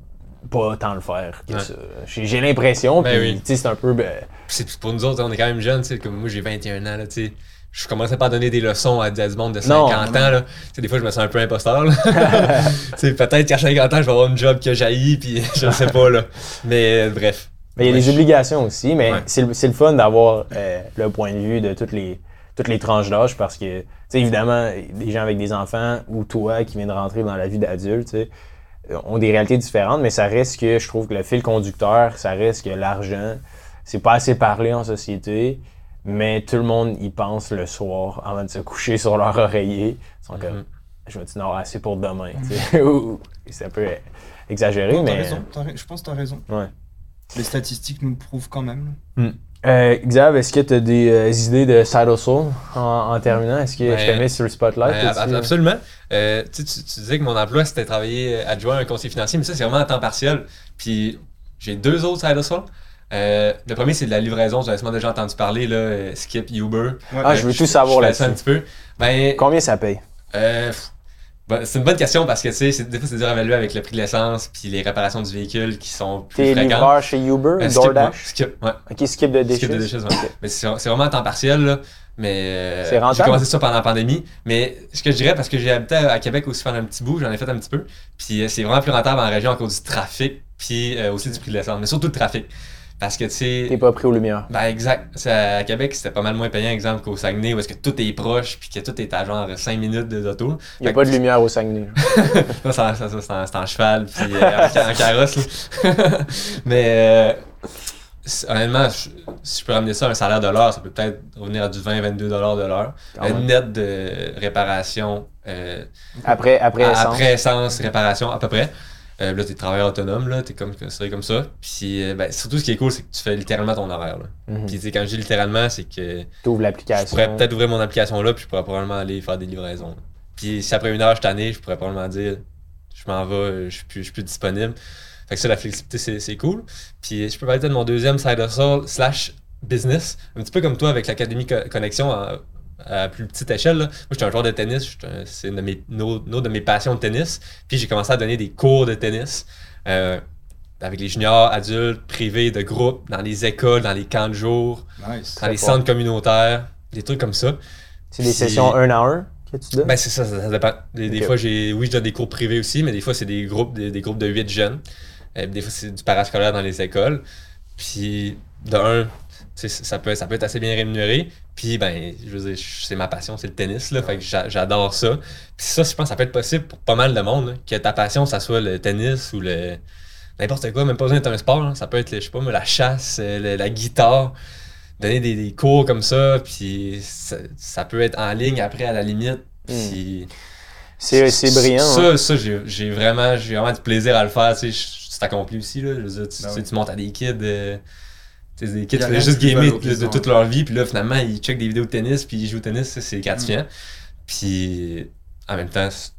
pas tant le faire que Ouais. ça. J'ai l'impression, Ben puis oui. tu sais, c'est un peu... ben, c'est- pour nous autres, on est quand même jeunes, tu sais, comme moi j'ai 21 ans, là, tu sais. Je commençais pas à donner des leçons à, à du monde de 50 Non, ans, non. là. Tu sais, des fois, je me sens un peu imposteur, là. tu sais, peut-être qu'à 50 ans, je vais avoir une job que j'haïs, puis je sais pas, là. Mais euh, bref. Mais il y a Ouais, des obligations aussi, mais Ouais. c'est le, fun d'avoir euh, le point de vue de toutes les, toutes les tranches d'âge parce que, tu sais, évidemment, des gens avec des enfants ou toi qui viens de rentrer dans la vie d'adulte, tu sais, ont des réalités différentes, mais ça reste que je trouve que le fil conducteur, ça reste que l'argent, c'est pas assez parlé en société, mais tout le monde y pense le soir avant de se coucher sur leur oreiller. Ils sont comme, Mhm. je vais-tu en avoir assez pour demain, tu sais? Ou- c'est un peu exagéré, Non, mais. raison, je pense que tu as raison. Ouais. Les statistiques nous le prouvent quand même. Euh, Xav, est-ce que tu as des euh, idées de Side Hustle en, en terminant? Est-ce que je te Ben, mets sur le spotlight? Là-dessus? ab- absolument. Euh, tu, sais, tu- tu disais que mon emploi, c'était travailler euh, adjoint à un conseiller financier, mais ça, c'est vraiment à temps partiel. Puis j'ai deux autres side hustles. Euh, le premier, c'est de la livraison. Avez sûrement déjà entendu parler, là, euh, Skip, Uber. Ah, je veux tout savoir ça un là-dessus. petit peu. Ben, Combien ça paye? Ben, c'est une bonne question parce que, tu sais, des fois, c'est dur à évaluer avec le prix de l'essence puis les réparations du véhicule qui sont plus T'es livreur chez Uber ou Skip, ouais, DoorDash? Skip, ouais. Ok, skip de déchets. Skip de déchets, ouais. Mais c'est c'est vraiment à temps partiel, là. Mais euh, C'est j'ai commencé ça pendant la pandémie. Mais ce que je dirais, parce que j'ai habité à Québec aussi pendant un petit bout, j'en ai fait un petit peu. Puis euh, c'est vraiment plus rentable en région à cause du trafic, puis aussi du prix de l'essence. Mais surtout le trafic. Parce que tu T'es sais. pas pris aux lumières. Ben exact. À Québec, c'était pas mal moins payant, exemple, qu'au Saguenay, où est-ce que tout est proche, puis que tout est à genre 5 minutes de- d'auto. Il n'y a pas que- de lumière au Saguenay. ça, ça, ça, c'est en, c'est en cheval, puis euh, en, ca- en carrosse. Mais euh, honnêtement, je- si je peux ramener ça à un salaire de l'heure, ça peut peut-être revenir à du 20-22 de l'heure. Même. net de réparation, euh, Après, après, à- essence. après essence, réparation, à peu près. Euh, là, t'es travailleur autonome, là, t'es comme, considéré comme ça. Puis euh, ben, surtout, ce qui est cool, c'est que tu fais littéralement ton horaire. Là. Mhm. Puis quand je dis littéralement, c'est que T'ouvres je l'application. pourrais peut-être ouvrir mon application là, puis je pourrais probablement aller faire des livraisons. Puis si après une heure je suis tanné, je pourrais probablement dire je m'en vais, euh, je suis plus, je suis plus disponible. Fait que ça, la flexibilité, c'est, cool. Puis je peux parler de mon deuxième side hustle slash business, un petit peu comme toi avec l'Académie Co- Connexion à plus petite échelle. là. Moi, j'étais un joueur de tennis, c'est une de mes, une autre de mes passions de tennis. Puis j'ai commencé à donner des cours de tennis. euh, avec les juniors, adultes, privés, de groupe, dans les écoles, dans les camps de jour, Nice. dans les fort. centres communautaires, des trucs comme ça. C'est des sessions un à un que tu donnes? Ben c'est ça, ça, ça dépend. Des, fois, j'ai, oui, je donne des cours privés aussi, mais des fois, c'est des groupes, des, des groupes de 8 jeunes. Euh, des fois, c'est du parascolaire dans les écoles. Puis, de un, tu sais, ça peut, ça peut être assez bien rémunéré. Puis, ben, je veux dire, c'est ma passion, c'est le tennis, là. Fait que j'a- j'adore ça. Puis ça, je pense que ça peut être possible pour pas mal de monde, là, que ta passion, ça soit le tennis ou le... N'importe quoi, même pas besoin d'être un sport. Ça peut être, je sais pas, la chasse, euh, le- la guitare. Donner des, des cours comme ça, puis ça, ça peut être en ligne après, à la limite. Puis... C'est c'est brillant. Ça, hein. ça j'ai vraiment, j'ai vraiment du plaisir à le faire. Tu sais, accompli aussi. Là. Je veux dire, tu, Ben tu sais, oui. tu montes à des kids. euh, tu sais, des kids qui faisaient juste gamer de, toute leur vie. Puis là, finalement, ils checkent des vidéos de tennis. Puis ils jouent au tennis. C'est Mm. gratifiant. Puis en même temps, c'est-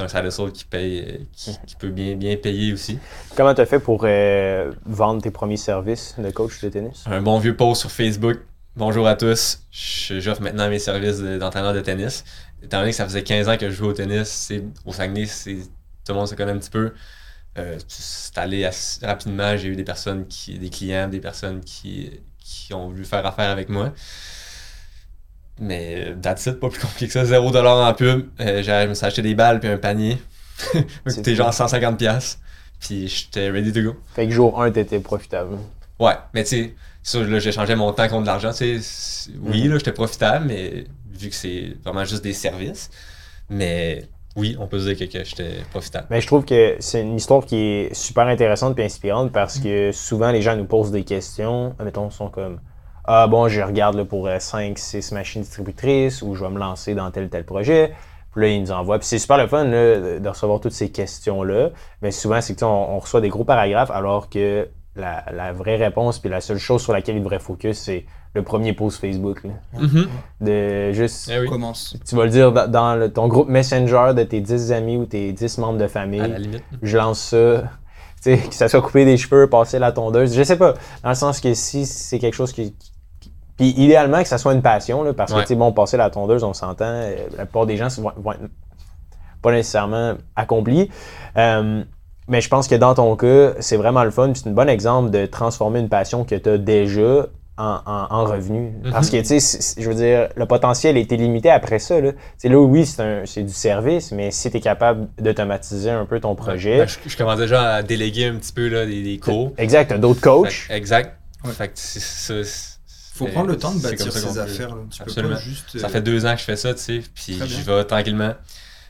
un side hustle qui paye, qui, Mm. qui peut bien, bien payer aussi. Comment t'as fait pour euh, vendre tes premiers services de coach de tennis? Un bon vieux post sur Facebook. Bonjour à tous. Je- J'offre maintenant mes services de- d'entraîneur de tennis. Étant donné que ça faisait 15 ans que je jouais au tennis, au Saguenay, c'est- tout le monde se connaît un petit peu. Euh, c'est allé assez rapidement. J'ai eu des personnes qui, des clients, des personnes qui, qui ont voulu faire affaire avec moi. Mais that's it, pas plus compliqué que ça. 0$ en pub. Euh, j'ai- je me suis acheté des balles puis un panier. Fou. genre 150$. piastres. Puis j'étais ready to go. Fait que jour 1, t'étais profitable. Ouais, mais tu sais, ça, là, j'échangeais mon temps contre de l'argent. tu sais, c'est- Oui, Mhm. là, j'étais profitable, mais vu que c'est vraiment juste des services. Mais oui, on peut se dire que, que j'étais profitable. Mais je trouve que c'est une histoire qui est super intéressante et inspirante parce que souvent les gens nous posent des questions. Mettons, sont comme Ah bon, je regarde là, pour 5, 6 machines distributrices ou je vais me lancer dans tel tel projet. Puis là, ils nous envoient. Puis c'est super le fun là, de recevoir toutes ces questions-là. Mais souvent, c'est que tu sais, on, on reçoit des gros paragraphes alors que la, la vraie réponse puis la seule chose sur laquelle il devrait focus, c'est le premier post Facebook. là. Mhm. De juste. Eh oui, Commence. Tu vas le dire dans, dans le- ton groupe Messenger de tes 10 amis ou tes 10 membres de famille à la limite. je lance ça, tu sais, que ça soit couper des cheveux, passer la tondeuse, je sais pas. Dans le sens que si c'est quelque chose qui. Puis idéalement que ça soit une passion, là, parce que, Ouais. tu sais, bon, passer la tondeuse, on s'entend, euh, la plupart des gens vont, vont être pas nécessairement accomplis. Euh, mais je pense que dans ton cas, c'est vraiment le fun. C'est un bon exemple de transformer une passion que tu as déjà en, en, en revenus. Mhm. Parce que, tu sais, je veux dire, le potentiel est illimité après ça. Là, C'est là oui, c'est un- c'est du service, mais si tu es capable d'automatiser un peu ton projet. Ben, je, je commence déjà à déléguer un petit peu là, des, des cours. Exact, tu as d'autres coachs. Exact. Ouais. Fait que c'est ça. c'est- Faut prendre le temps de bâtir ses peut- affaires. là. Tu Absolument. peux pas juste. Ça euh, fait deux ans que je fais ça, tu sais, puis j'y vais tranquillement.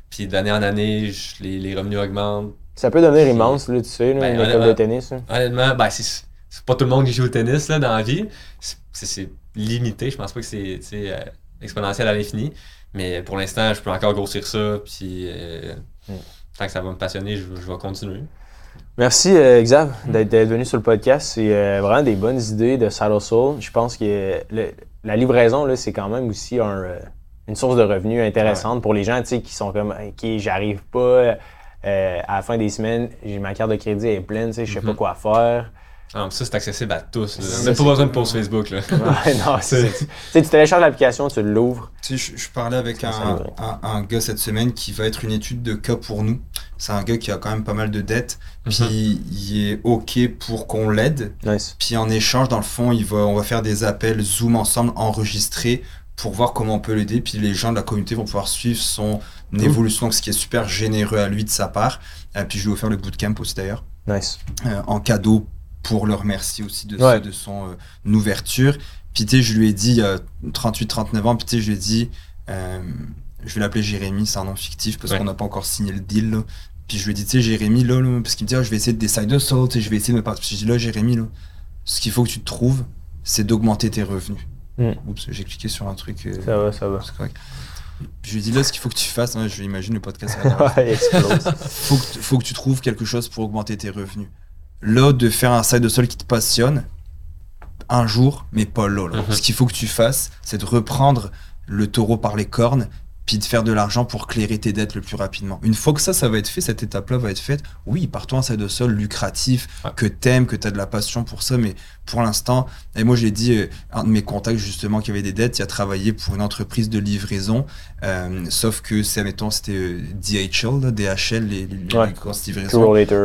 Puis d'année en année, je- les, les revenus augmentent. Ça peut devenir Puis- immense, là, tu sais, là, Ben, une école de tennis. là. Honnêtement, ben, c'est c'est pas tout le monde qui joue au tennis là, dans la vie. C'est- limité. Je pense pas que c'est euh, exponentiel à l'infini. Mais pour l'instant, je peux encore grossir ça. Puis euh, Mm. tant que ça va me passionner, je, je vais continuer. Merci, euh, Xav, d'être venu sur le podcast. C'est euh, vraiment des bonnes idées de Side Soul. Je pense que le- la livraison, là, c'est quand même aussi un, une source de revenus intéressante pour les gens qui sont comme OK, j'arrive pas euh, à la fin des semaines, j'ai ma carte de crédit est pleine, sais, je sais pas Mhm. quoi faire. Ah, ça, c'est accessible à tous. là. Ça, Même pas besoin de post. Facebook. Là. Ouais, non, c'est- tu télécharges l'application, tu l'ouvres. Tu sais, je, je parlais avec un, un, un gars cette semaine qui va être une étude de cas pour nous. C'est un gars qui a quand même pas mal de dettes. Mhm. Puis il est OK pour qu'on l'aide. Nice. Puis en échange, dans le fond, il va, on va faire des appels Zoom ensemble, enregistrés, pour voir comment on peut l'aider. Puis les gens de la communauté vont pouvoir suivre son évolution, ce qui est super généreux à lui de sa part. Euh, puis je lui ai offert le bootcamp aussi d'ailleurs, Nice. euh, en cadeau pour le remercier aussi de, Ouais. de son euh, ouverture. Puis tu sais, je lui ai dit, euh, 38-39 ans, puis tu sais, je lui ai dit, euh, je vais l'appeler Jérémy, c'est un nom fictif parce Ouais. qu'on n'a pas encore signé le deal. là. Puis je lui ai dit, tu sais, Jérémy, là, là, parce qu'il me dit, Ah, je vais essayer de décider de ça, je vais essayer de me partir. Puis j'ai dit, là, Jérémy, là, ce qu'il faut que tu te trouves, c'est d'augmenter tes revenus. Mm. Oups, j'ai cliqué sur un truc. euh, Ça va, ça va. c'est correct. Je lui ai dit, là, ce qu'il faut que tu fasses, hein, je imagine le podcast. Il faut que, faut que tu trouves quelque chose pour augmenter tes revenus. Là, de faire un side de sol qui te passionne, un jour, mais pas là. là. Mhm. Ce qu'il faut que tu fasses, c'est de reprendre le taureau par les cornes, puis de faire de l'argent pour clairer tes dettes le plus rapidement. Une fois que ça, ça va être fait, cette étape-là va être faite, oui, pars-toi un side de sol lucratif, Ouais. que t'aimes, que t'as de la passion pour ça, mais pour l'instant, et moi je l'ai dit, euh, un de mes contacts justement qui avait des dettes, il a travaillé pour une entreprise de livraison, euh, sauf que c'est, mettons, c'était euh, DHL, DHL, les, les, Ouais. les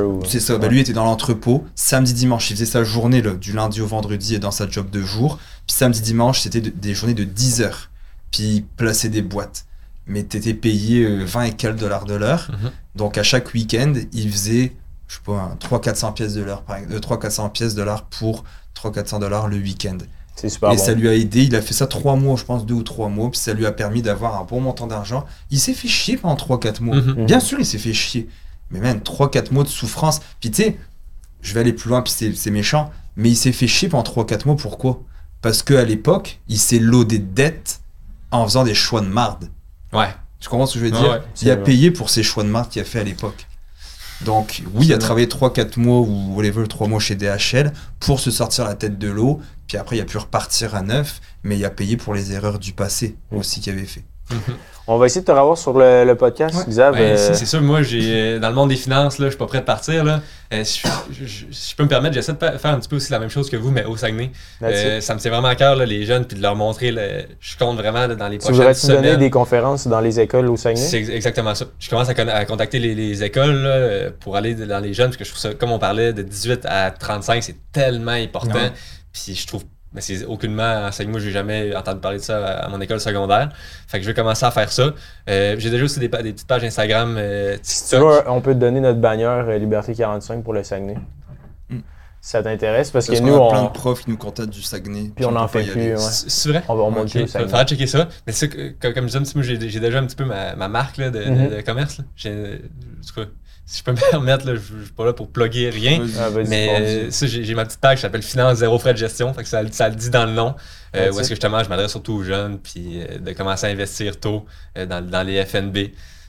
ou. C'est ça, bah, Ouais. lui était dans l'entrepôt, samedi, dimanche, il faisait sa journée là, du lundi au vendredi et dans sa job de jour, puis samedi, dimanche, c'était de- des journées de 10 heures, puis il plaçait des boîtes. Mais t'étais payé euh, 20 et quelques dollars de l'heure, Mhm. donc à chaque week-end, il faisait, je sais pas, 300-400 pièces de l'heure, par exemple, euh, 300-400 pièces de l'heure pour 300-400 dollars le week-end. C'est super et bon. ça lui a aidé, il a fait ça trois mois, je pense deux ou trois mois, puis ça lui a permis d'avoir un bon montant d'argent. Il s'est fait chier pendant 3-4 mois. Mhm. Bien sûr, il s'est fait chier. Mais même 3-4 mois de souffrance. Puis tu sais, je vais aller plus loin, puis c'est c'est méchant, mais il s'est fait chier pendant 3-4 mois. Pourquoi? Parce qu'à l'époque, il s'est loadé de dettes en faisant des choix de marde. Ouais. Tu comprends ce que je veux dire? ouais, Il a payé pour ses choix de marde qu'il a fait à l'époque. Donc, oui, il a travaillé 3-4 mois ou whatever, 3 mois chez DHL pour se sortir la tête de l'eau. Puis après, il a pu repartir à neuf, mais il a payé pour les erreurs du passé aussi qu'il avait fait. On va essayer de te revoir sur le, le podcast, Ouais. Xav. Ben, euh, c'est c'est sûr, moi, j'ai euh, dans le monde des finances, là, je suis pas prêt de partir. Là. Euh, si, je, je- si je peux me permettre, j'essaie de faire un petit peu aussi la même chose que vous, mais au Saguenay. Euh, ça me tient vraiment à cœur, là, les jeunes, puis de leur montrer. là, je compte vraiment là, dans les tu prochaines voudrais-tu semaines. donner des conférences dans les écoles au C'est Saguenay? ex- exactement ça. Je commence à, con- à contacter les, les écoles là, pour aller dans les jeunes, parce que je trouve ça, comme on parlait, de 18 à 35, c'est tellement important. Ouais. Puis je trouve, mais c'est aucunement enseigné. Moi, j'ai jamais entendu parler de ça à, à mon école secondaire. Fait que je vais commencer à faire ça. Euh, j'ai déjà aussi des, pa- des petites pages Instagram, euh, Si tu veux, on peut te donner notre bannière euh, Liberté 45 pour le Saguenay. Mm. Si ça t'intéresse, parce, Parce que nous, a plein on, de profs qui nous contactent du Saguenay. puis on en fait plus. ouais. C'est vrai? On va remonter Ok, au Il Saguenay. faudra checker ça. Mais c'est que, comme comme je disais un petit peu, j'ai j'ai déjà un petit peu ma, ma marque là, de, de- Mhm. de commerce. Là. J'ai- en tout cas, si je peux me permettre, là, je ne suis pas là pour plugger rien. Ah, vas-y, Mais euh, ça, j'ai ma petite page qui s'appelle Finance Zéro Frais de Gestion. Fait que ça, ça le dit dans le nom. Euh, où est-ce que justement, je m'adresse surtout aux jeunes, puis euh, de commencer à investir tôt euh, dans, dans les FNB.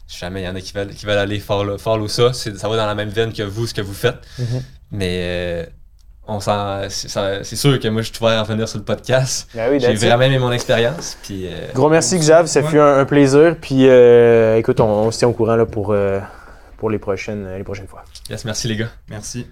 Si jamais il y en a qui veulent, qui veulent aller follow, follow ça, ça va dans la même veine que vous, ce que vous faites. Mhm. Mais euh, on s'en- c'est sûr que moi, je suis ouvert à revenir sur le podcast. Ah oui, J'ai vraiment aimé mon expérience. Puis, euh, Gros merci, Xav. Ça Ouais. fut un, un plaisir. Puis, euh, écoute, on, on se tient au courant là, pour, euh, pour les, prochaines, les prochaines fois. yes, merci les gars. Merci.